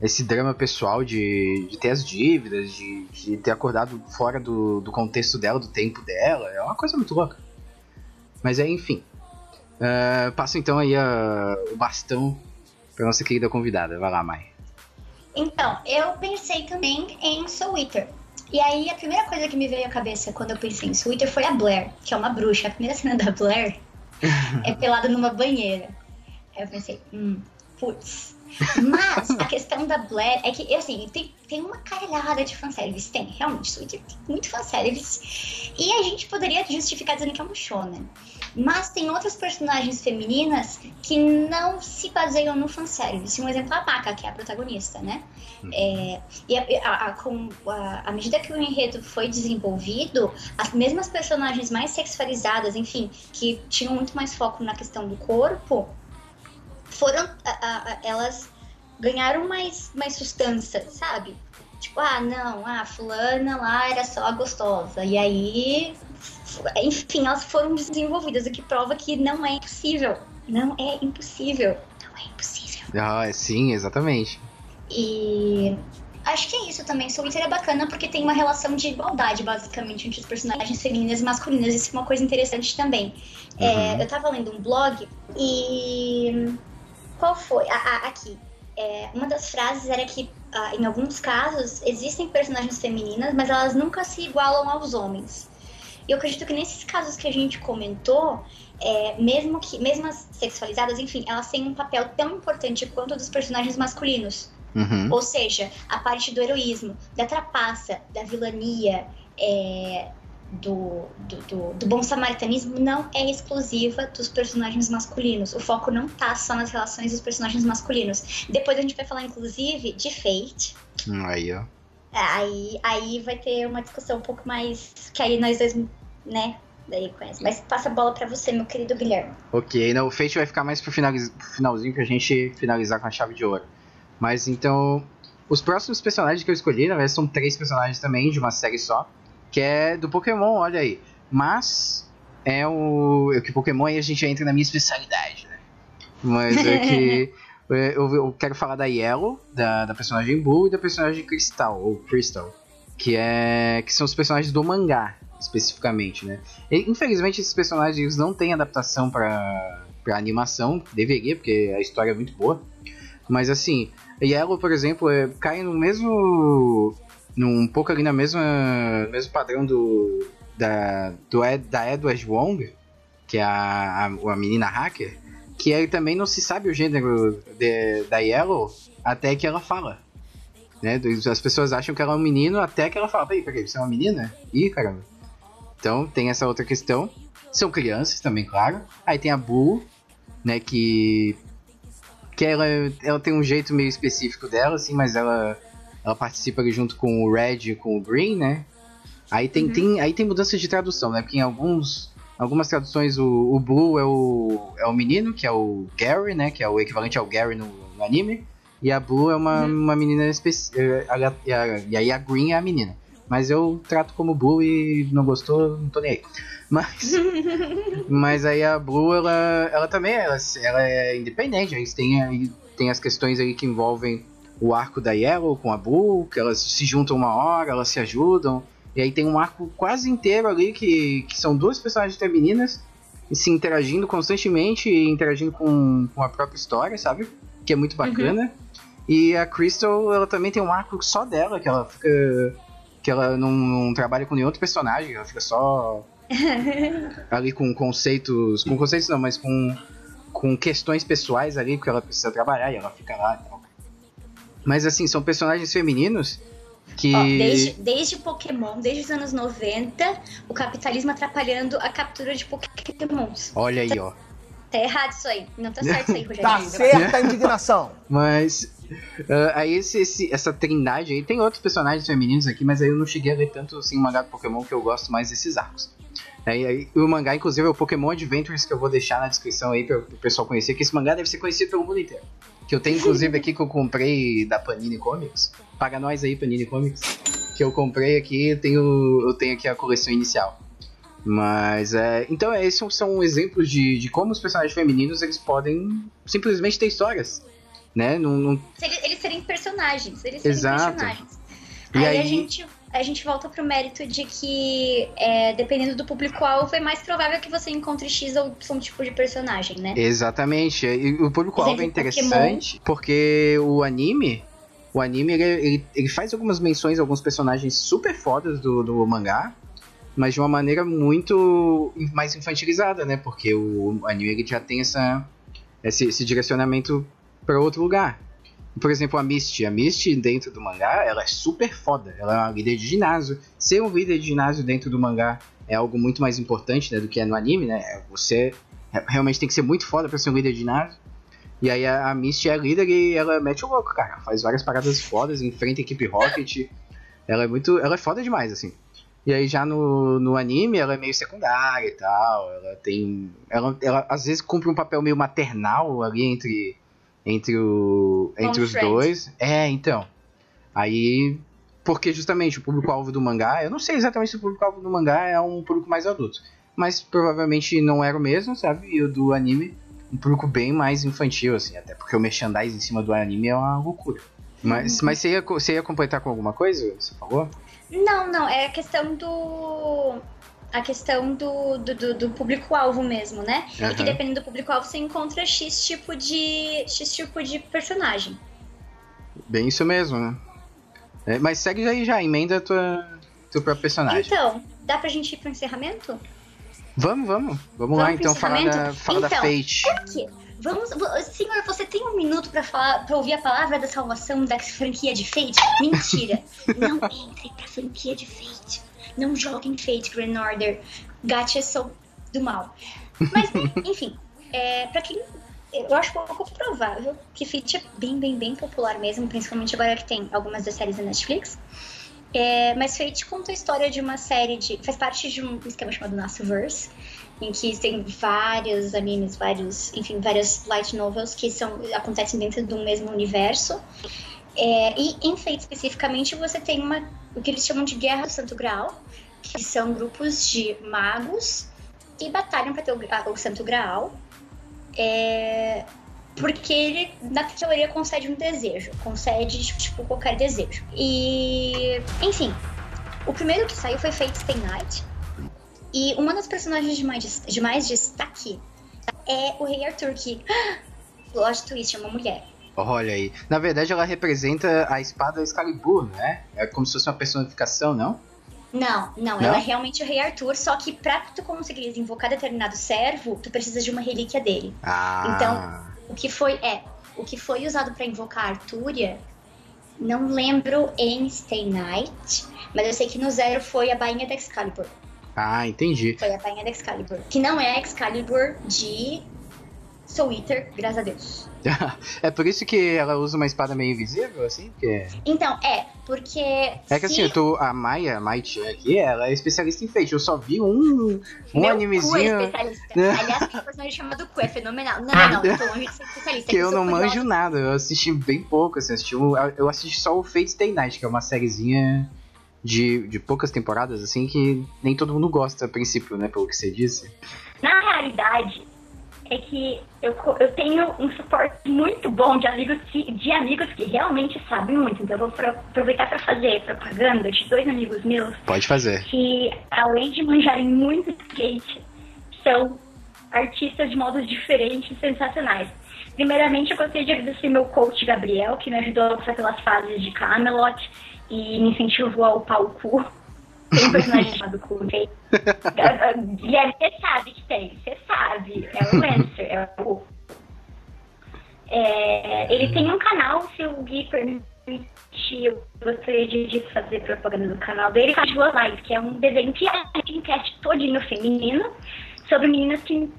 esse drama pessoal de, de ter as dívidas, de, de ter acordado fora do, do contexto dela, do tempo dela, é uma coisa muito louca. Mas é, enfim. Ah, passo então aí a- o bastão pra nossa querida convidada. Vai lá, Mai. Então, eu pensei também em Soul Eater. E aí, a primeira coisa que me veio à cabeça quando eu pensei em Soul Eater foi a Blair, que é uma bruxa. A primeira cena da Blair é pelada numa banheira. Aí eu pensei, hum, putz. Mas a questão da Blair é que, assim, tem, tem uma caralhada de fanservice. Tem, realmente, Soul Eater tem muito fanservice. E a gente poderia justificar dizendo que é um shonen. Mas tem outras personagens femininas que não se baseiam no fanservice. Um exemplo a Maka, que é a protagonista, né? É, e a, a- com a, à medida que o enredo foi desenvolvido, as mesmas personagens mais sexualizadas, enfim, que tinham muito mais foco na questão do corpo, foram. a- elas ganharam mais, mais sustância, sabe? Tipo, ah, não, a fulana lá era só a gostosa. E aí, enfim, elas foram desenvolvidas, o que prova que não é impossível. Não é impossível. Não é impossível. Ah, sim, exatamente. E acho que é isso também. Eater é bacana porque tem uma relação de igualdade, basicamente, entre os personagens femininas e masculinas. Isso é uma coisa interessante também. É, Uhum. eu tava lendo um blog e. Qual foi? Ah, ah, aqui. É, uma das frases era que, ah, em alguns casos, existem personagens femininas, mas elas nunca se igualam aos homens. E eu acredito que nesses casos que a gente comentou, é, mesmo que, mesmo as sexualizadas, enfim, elas têm um papel tão importante quanto o dos personagens masculinos. Uhum. Ou seja, a parte do heroísmo, da trapaça, da vilania, é, do, do, do- do bom samaritanismo não é exclusiva dos personagens masculinos. O foco não tá só nas relações dos personagens masculinos. Depois a gente vai falar, inclusive, de Fate. Aí, ó. Aí, aí vai ter uma discussão um pouco mais. Que aí nós dois, né? Daí conhece. Mas passa a bola pra você, meu querido Guilherme. Ok, não, o Fate vai ficar mais pro, finaliz- pro finalzinho pra gente finalizar com a chave de ouro. Mas então, os próximos personagens que eu escolhi, na verdade, são três personagens também, de uma série só, que é do Pokémon, olha aí. Mas é o. é que Pokémon aí a gente entra na minha especialidade, né? Mas é que. é, Eu, eu quero falar da Yellow, da, da personagem Blue e da personagem Crystal, ou Crystal. Que é. que são os personagens do mangá, especificamente, né? E, infelizmente esses personagens não têm adaptação pra, pra animação, deveria, porque a história é muito boa. Mas assim, Yellow, por exemplo, é, cai no mesmo. Num um pouco ali na mesma. mesmo padrão do. Da, do Ed, da Edward Wong. que é a, a, a menina hacker, que ele também não se sabe o gênero de, da Yellow até que ela fala. Né? As pessoas acham que ela é um menino até que ela fala, peraí, peraí, você é uma menina? Ih, caramba. Então tem essa outra questão. São crianças também, claro. Aí tem a Boo, né, que que ela, ela tem um jeito meio específico dela, assim, mas ela, ela participa ali junto com o Red e com o Green, né? Aí tem, Uhum. tem, aí tem mudança de tradução, né? Porque em alguns, algumas traduções o, o Blue é o, é o menino, que é o Gary, né? Que é o equivalente ao Gary no, no anime. E a Blue é uma, uma menina específica. E, a- e aí a Green é a menina. Mas eu trato como Blue e não gostou, não tô nem aí. Mas, mas aí a Blue, ela, ela também ela, ela é independente. Tem, aí tem as questões aí que envolvem o arco da Yellow com a Blue, que elas se juntam uma hora, elas se ajudam. E aí tem um arco quase inteiro ali que, que são duas personagens femininas se interagindo constantemente e interagindo com, com a própria história, sabe? Que é muito bacana. E a Crystal, ela também tem um arco só dela, que ela fica. que ela não, não trabalha com nenhum outro personagem, ela fica só ali com conceitos. Com conceitos não, mas com, com questões pessoais ali que ela precisa trabalhar e ela fica lá e tal. Mas assim, são personagens femininos que. Ó, desde, desde Pokémon, desde os anos 90, o capitalismo atrapalhando a captura de Pokémons. Olha aí, ó. Tá errado isso aí. Não tá certo isso aí, Rogério. Tá certa a indignação. Mas. ah, aí esse, esse- essa trindade aí. Tem outros personagens femininos aqui, mas aí eu não cheguei a ler tanto assim, mangá do Pokémon que eu gosto mais desses arcos. Aí, aí, o mangá, inclusive, é o Pokémon Adventures que eu vou deixar na descrição aí para o pessoal conhecer, que esse mangá deve ser conhecido pelo mundo inteiro. Que eu tenho, inclusive, aqui que eu comprei da Panini Comics. Paga nós aí, Panini Comics. Que eu comprei aqui, eu tenho, eu tenho aqui a coleção inicial. Mas é. Então, é, esses são exemplos de, de como os personagens femininos eles podem simplesmente ter histórias. Né? Não, eles, eles serem personagens. Eles serem Exato. personagens. E aí, aí- A, gente, a gente volta pro mérito de que, é, dependendo do público-alvo, é mais provável que você encontre X ou Y tipo de personagem, né? Exatamente. E o público-alvo é interessante porque o anime. O anime ele, ele, ele faz algumas menções a alguns personagens super fodas do, do mangá, mas de uma maneira muito mais infantilizada, né? Porque o anime ele já tem essa, esse, esse direcionamento para outro lugar. Por exemplo, a Misty. A Misty, dentro do mangá, ela é super foda. Ela é uma líder de ginásio. Ser um líder de ginásio dentro do mangá é algo muito mais importante né, do que é no anime, né? Você re- realmente tem que ser muito foda pra ser um líder de ginásio. E aí a, a Misty é a líder e ela mete o louco, cara. Faz várias paradas fodas, enfrenta a equipe Rocket. ela é muito. Ela é foda demais, assim. E aí já no, no anime ela é meio secundária e tal. Ela tem. Ela, ela às vezes cumpre um papel meio maternal ali entre. Entre, o, entre os friend. dois. É, então. Aí. Porque justamente o público-alvo do mangá. Eu não sei exatamente se o público-alvo do mangá é um público mais adulto. Mas provavelmente não era o mesmo, sabe? E o do anime, um público bem mais infantil, assim. Até porque o merchandising em cima do anime é uma loucura. Mas, mas você, ia, você ia completar com alguma coisa? Você falou? Não, não, é a questão do. A questão do, do, do- público-alvo mesmo, né? E que dependendo do público-alvo, você encontra X tipo de. X tipo de personagem. Bem isso mesmo, né? É, mas segue aí já, emenda tua, teu próprio personagem. Então, dá pra gente ir pro encerramento? Vamos, vamos. Vamos, Vamos lá então falar da, encerramento? falar da Então, Fate. Aqui. Vamos. Senhor, você tem um minuto pra falar, para ouvir a palavra da salvação da franquia de Fate? Mentira. Não entre pra franquia de Fate. Não joguem Fate Grand Order. Gacha sou do mal. Mas, enfim, é, pra quem. Eu acho pouco provável que Fate é bem, bem, bem popular mesmo, principalmente agora que tem algumas das séries da Netflix. É, mas Fate conta a história de uma série de. faz parte de um esquema chamado Nasuverse, em que tem vários animes, vários, enfim, várias light novels que são, acontecem dentro do mesmo universo. É, e em Fate especificamente você tem uma, o que eles chamam de Guerra do Santo Graal, que são grupos de magos que batalham para ter o, o Santo Graal. É, porque ele, na teoria, concede um desejo. Concede, tipo, qualquer desejo. E, enfim, o primeiro que saiu foi Fate Stay Night. E uma das personagens de mais, de mais destaque é o Rei Arthur, que, plot twist, é uma mulher. Olha aí. Na verdade, ela representa a espada Excalibur, né? É como se fosse uma personificação, não? Não, não, Não? ela é realmente o Rei Arthur, só que pra tu conseguir invocar determinado servo, tu precisa de uma relíquia dele. Ah. Então, O que foi, é, o que foi usado pra invocar a Artúria, não lembro em Stay Night, mas eu sei que no Zero foi a Bainha da Excalibur. Ah, entendi. Foi a Bainha da Excalibur. Que não é a Excalibur de Eater, graças a Deus. é por isso que ela usa uma espada meio invisível, assim? Porque... Então, é, porque. É que assim, se- eu tô, a Maia, a Mai Chan aqui, ela é especialista em fate. Eu só vi um, um Meu animezinho Cu é especialista. Aliás, tem um personagem chamado Cu, é fenomenal. Não, não, não, eu tô longe de ser especialista. que eu não manjo nada. Eu assisti bem pouco, assim, assisti um- eu assisti só o Fate Stay Night, que é uma sériezinha de, de poucas temporadas, assim, que nem todo mundo gosta a princípio, né, pelo que você disse. Na realidade, é que eu, eu tenho um suporte muito bom de amigos que, de amigos que realmente sabem muito. Então eu vou pro- aproveitar para fazer propaganda de dois amigos meus Pode fazer. que, além de manjarem muito skate, são artistas de modos diferentes e sensacionais. Primeiramente, eu gostaria de agradecer meu coach Gabriel, que me ajudou a passar pelas fases de Camelot e me incentivou a upar o cu. Tem um personagem chamado ok? Guilherme, você sabe que tem, você sabe. É o Lancer, é o. É, ele tem um canal, se o Gui permitir, eu gostaria de, fazer propaganda do canal dele, faz duas lives, que é um desenho que é um cast todinho feminino sobre meninas que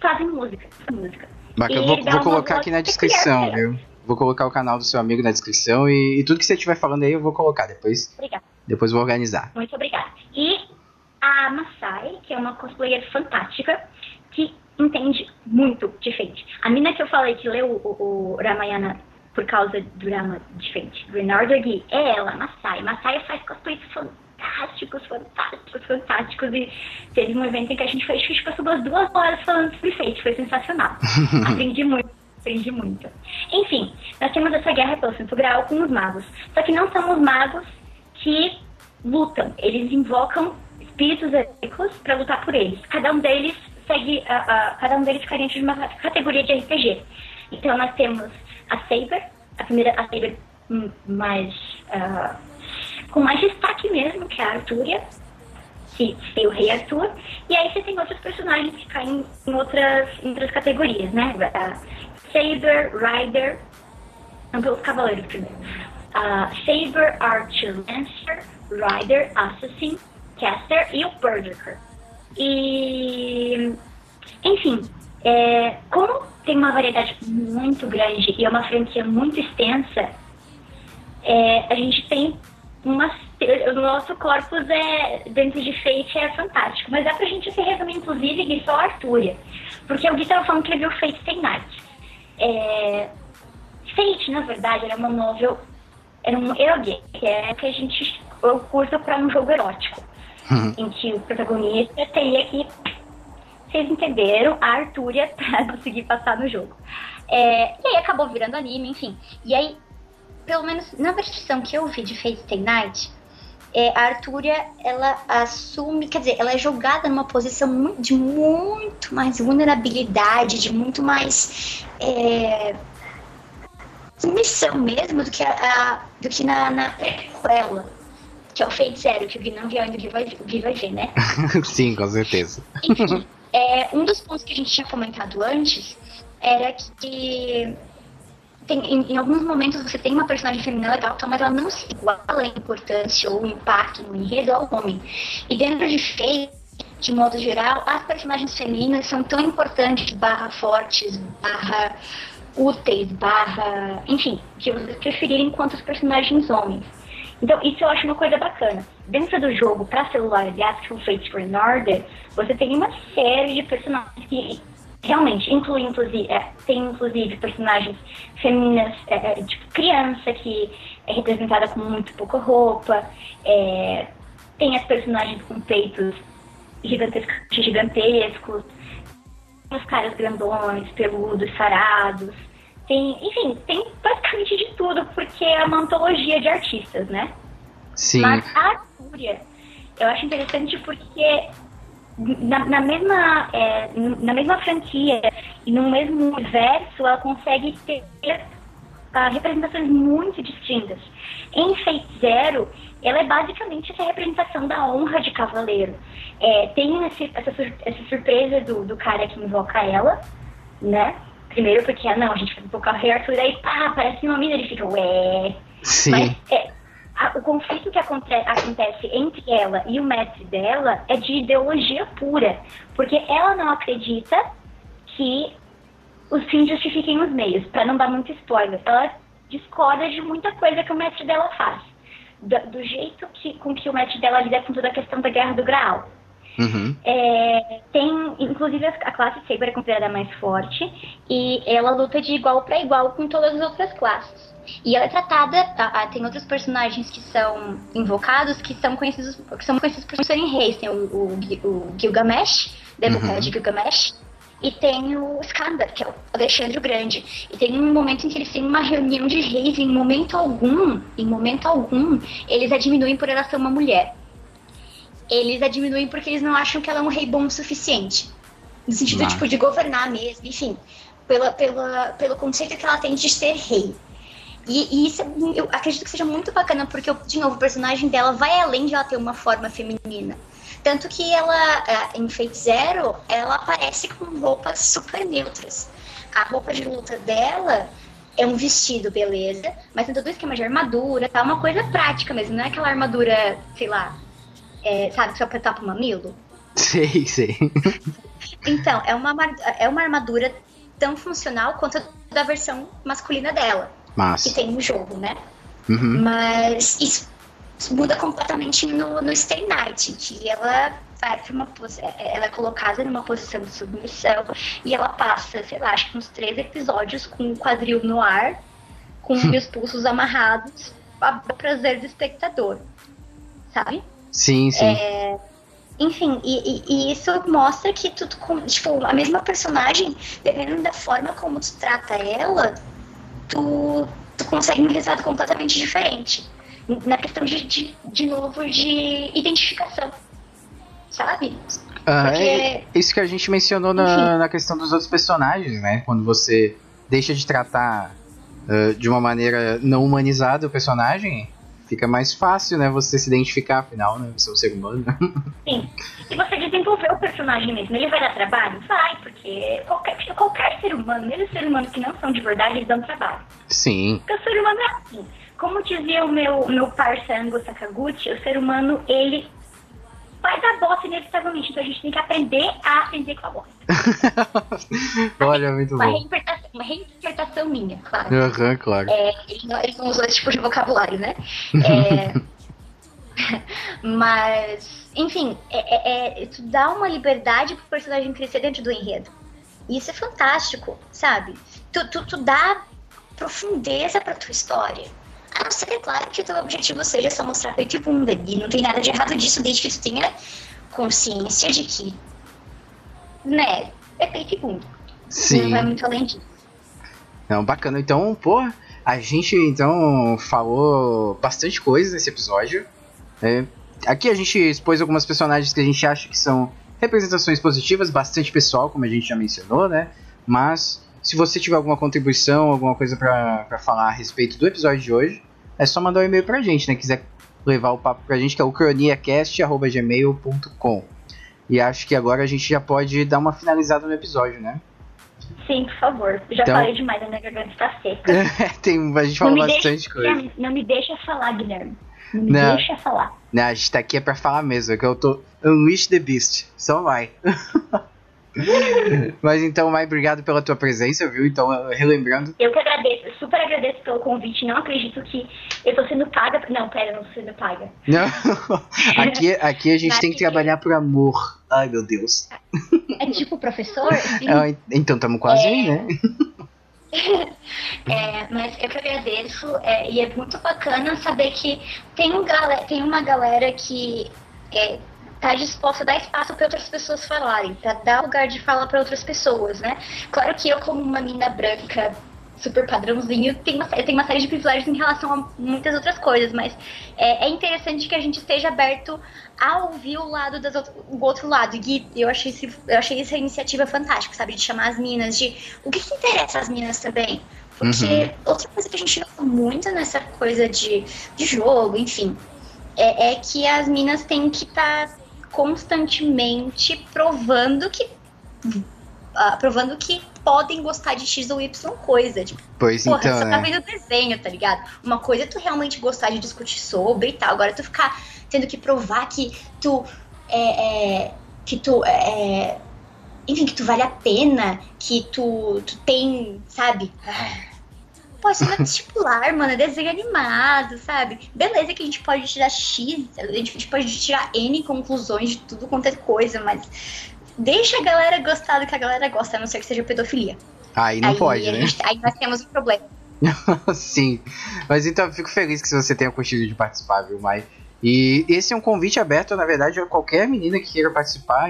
fazem música. música. Bacana, E vou, ele vou colocar aqui na descrição, viu? Vou colocar o canal do seu amigo na descrição e, e tudo que você estiver falando aí eu vou colocar depois. Obrigada. Depois vou organizar. Muito obrigada. E a Masai, que é uma cosplayer fantástica, que entende muito de Fate. A mina que eu falei que leu o, o Ramayana por causa do Rama de Fate, do Renardo Gui, é ela, Masai. Masai faz cosplays fantásticos, fantásticos, fantásticos. E teve um evento em que a gente fez, a gente passou umas duas horas falando sobre Fate, foi sensacional. Aprendi muito. Aprendi muito. Enfim, nós temos essa guerra pelo Santo Graal com os magos. Só que não são os magos que lutam. Eles invocam espíritos heróicos para lutar por eles. Cada um deles segue, a- a- cada um deles fica dentro de uma categoria de RPG. Então nós temos a Saber, a primeira, a Saber hum, mais ah, com mais destaque mesmo, que é a Artúria, que é o Rei Arthur. E aí você tem outros personagens que caem em outras, em outras categorias, né? A Saber, Rider, não pelos cavaleiros primeiro. Ah, Saber, Archer, Lancer, Rider, Assassin, Caster e o Berserker. E, enfim, é, como tem uma variedade muito grande e é uma franquia muito extensa, é, a gente tem uma. O nosso corpus é, dentro de Fate é fantástico, mas dá pra gente se resumir, inclusive, em só Artúria. Porque o Gui tava falando que ele viu Fate Stay Night. É, Fate, na verdade, era uma novel, era um eroge, que é que a gente curto para um jogo erótico, em que o protagonista teria que, vocês entenderam, a Artúria para conseguir passar no jogo. É, e aí acabou virando anime, enfim. E aí, pelo menos na versão que eu vi de Fate Stay Night, é, a Artúria, ela assume, quer dizer, ela é jogada numa posição de muito mais vulnerabilidade, de muito mais é, submissão mesmo do que, a, a- do que na, na prequela, que é o Fate Zero, que o Gui não viu ainda, vai ver, né? Sim, com certeza. Enfim, é, um dos pontos que a gente tinha comentado antes era que tem, em, em alguns momentos você tem uma personagem feminina legal, mas ela não se iguala a importância ou impacto no enredo ao homem. E dentro de Fate, de modo geral, as personagens femininas são tão importantes, barra fortes, barra úteis, barra. enfim, que vocês preferirem quanto os personagens homens. Então, isso eu acho uma coisa bacana. Dentro do jogo, para celular, aliás, que é o Fate Grand Order, você tem uma série de personagens que realmente inclui, inclusive, é, tem inclusive personagens femininas, é, é, tipo criança, que é representada com muito pouca roupa, é, tem as personagens com peitos gigantescos, gigantescos os caras grandões, peludos, sarados. Tem, enfim, tem basicamente de tudo, porque é uma antologia de artistas, né? Sim. Mas a Artúria, eu acho interessante porque na, na mesma, é, na mesma franquia e no mesmo universo, ela consegue ter ah, representações muito distintas. Em Fate Zero, ela é basicamente essa representação da honra de cavaleiro. É, tem esse, essa, essa surpresa do, do cara que invoca ela, né? Primeiro porque, ah, não, a gente vai invocar o rei Arthur, aí pá, aparece uma mina, ele fica, ué. Sim. Mas é, a- o conflito que aconte- acontece entre ela e o mestre dela é de ideologia pura. Porque ela não acredita que os fins justifiquem os meios, para não dar muito spoiler. Ela discorda de muita coisa que o mestre dela faz. Do, do jeito que, com que o mestre dela lida com toda a questão da guerra do Graal. Uhum. É, tem, inclusive, a classe Saber é considerada mais forte e ela luta de igual para igual com todas as outras classes. E ela é tratada, a- a- tem outros personagens que são invocados que são conhecidos, que são conhecidos por serem reis. Tem o, o, o Gilgamesh, Democrata Uhum. de Gilgamesh, e tem o Skandar, que é o Alexandre o Grande. E tem um momento em que eles têm uma reunião de reis e em momento algum, em momento algum, eles a diminuem por ela ser uma mulher eles a diminuem porque eles não acham que ela é um rei bom o suficiente. No sentido, Ah. tipo, de governar mesmo, enfim. Pela, pela, pelo conceito que ela tem de ser rei. E, e isso eu acredito que seja muito bacana, porque, de novo, o personagem dela vai além de ela ter uma forma feminina. Tanto que ela, ah, em Fate Zero, ela aparece com roupas super neutras. A roupa de luta dela é um vestido, beleza, mas tem todo o esquema de armadura, tá? Uma coisa prática mesmo, não é aquela armadura, sei lá, é, sabe, que só pra tapar o mamilo? Sei, sei. Então, é uma, é uma armadura tão funcional quanto a da versão masculina dela, que Massa. tem no jogo, né? Uhum. Mas isso muda completamente no, no Stay Night, que ela vai pra uma posi- ela é colocada numa posição de submissão e ela passa, sei lá, acho que uns três episódios com o quadril no ar, com os pulsos amarrados, a prazer do espectador, sabe? Sim, sim. É, enfim, e, e- e isso mostra que tu, tipo, a mesma personagem, dependendo da forma como tu trata ela, tu, tu consegue um resultado completamente diferente. Na questão de, de, de novo, de identificação. Sabe? Ah, porque- é isso que a gente mencionou na, na questão dos outros personagens, né? Quando você deixa de tratar ah, de uma maneira não humanizada o personagem, fica mais fácil, né? Você se identificar, afinal, né? Você é um ser humano. Sim. E você desenvolver o personagem mesmo. Ele vai dar trabalho? Vai, porque qualquer, qualquer ser humano, mesmo ser humano que não são de verdade, eles dão trabalho. Sim. Porque o ser humano é assim. Como dizia o meu, meu parça Ango Sakaguchi, o ser humano, ele vai dar bosta inevitavelmente. Então a gente tem que aprender a aprender com a bosta. Olha, muito Uma bom. reinterpretação, uma reinterpretação minha, claro. Aham, claro. É, ele, não, ele não usou esse tipo de vocabulário, né? É, mas, enfim, é, é, é- tu dá uma liberdade pro personagem crescer dentro do enredo. E isso é fantástico, sabe? Tu, tu, tu dá profundeza pra tua história. A não ser, é claro, que o teu objetivo seja só mostrar peito e bunda. E não tem nada de errado disso, desde que tu tenha consciência de que, né, é peito e bunda. Não Sim. vai muito além disso. Não, bacana. Então, pô, a gente então falou bastante coisa nesse episódio. É, aqui a gente expôs algumas personagens que a gente acha que são representações positivas, bastante pessoal, como a gente já mencionou, né? Mas se você tiver alguma contribuição, alguma coisa pra pra falar a respeito do episódio de hoje, é só mandar um e-mail pra gente, né? Quiser levar o papo pra gente, que é o croniacast.gmail.com. E acho que agora a gente já pode dar uma finalizada no episódio, né? Sim, por favor. Já Então- falei demais, a minha garganta está seca. Tem, a gente Não falou bastante deixa, coisa. Não me deixa falar, Guilherme. Não me Não. deixa falar. Né, a gente tá aqui é pra falar mesmo, é que eu tô Unleash the Beast, só vai. Mas então, Mai, obrigado pela tua presença, viu? Então, eh, relembrando, Eu que agradeço, super agradeço pelo convite. Não acredito que eu tô sendo paga. Não, pera, eu não tô sendo paga. não, aqui, aqui a gente Mas tem que que- trabalhar por amor. Ai, meu Deus. É tipo professor? Sim. Ah, então, tamo quase aí, né? É, mas eu que agradeço é, e é muito bacana saber que tem, um gale- tem uma galera que é, tá disposta a dar espaço para outras pessoas falarem, para dar lugar de fala para outras pessoas, né? Claro que eu, como uma menina branca super padrãozinho, tenho uma, eu tenho uma série de privilégios em relação a muitas outras coisas, mas é, é interessante que a gente esteja aberto a ouvir o lado das out- o outro lado. E eu achei, esse, eu achei essa iniciativa fantástica, sabe? De chamar as minas, de o que, que interessa as minas também. Porque Uhum. outra coisa que a gente nota muito nessa coisa de, de jogo, enfim, é, é que as minas têm que estar tá constantemente provando que. Uh, provando que podem gostar de X ou Y coisa. Tipo, pois porra, então, você né? tá vendo desenho, tá ligado? Uma coisa é tu realmente gostar de discutir sobre e tal. Agora tu ficar tendo que provar que tu é, é que tu é, enfim, que tu vale a pena, que tu, tu tem, sabe? Pô, é vestibular, mano, é desenho animado, sabe? Beleza que a gente pode tirar X, a gente pode tirar N conclusões de tudo quanto é coisa, mas deixa a galera gostar do que a galera gosta, a não ser que seja pedofilia. Aí não aí, pode, né? Gente, aí nós temos um problema. Sim. Mas então eu fico feliz que você tenha curtido de participar, viu, Mai? E esse é um convite aberto, na verdade, a qualquer menina que queira participar,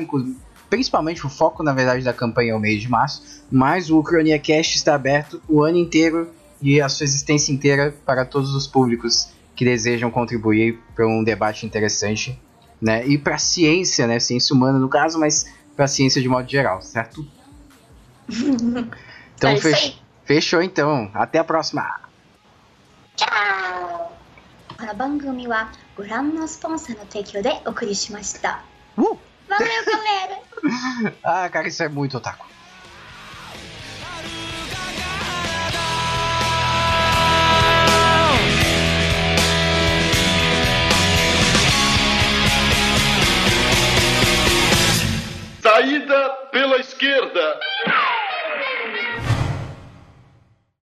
principalmente o foco, na verdade, da campanha é o mês de março, mas o Cronia Cast está aberto o ano inteiro e a sua existência inteira para todos os públicos que desejam contribuir para um debate interessante, né? E para a ciência, né? Ciência humana no caso, mas para a ciência de modo geral, certo? então É isso fech- aí. fechou então. Até a próxima. この番組はご覧のスポンサーの提供でお送りしました。 Uh! Valeu, galera! Ah, cara, isso é muito otaku. Saída pela esquerda.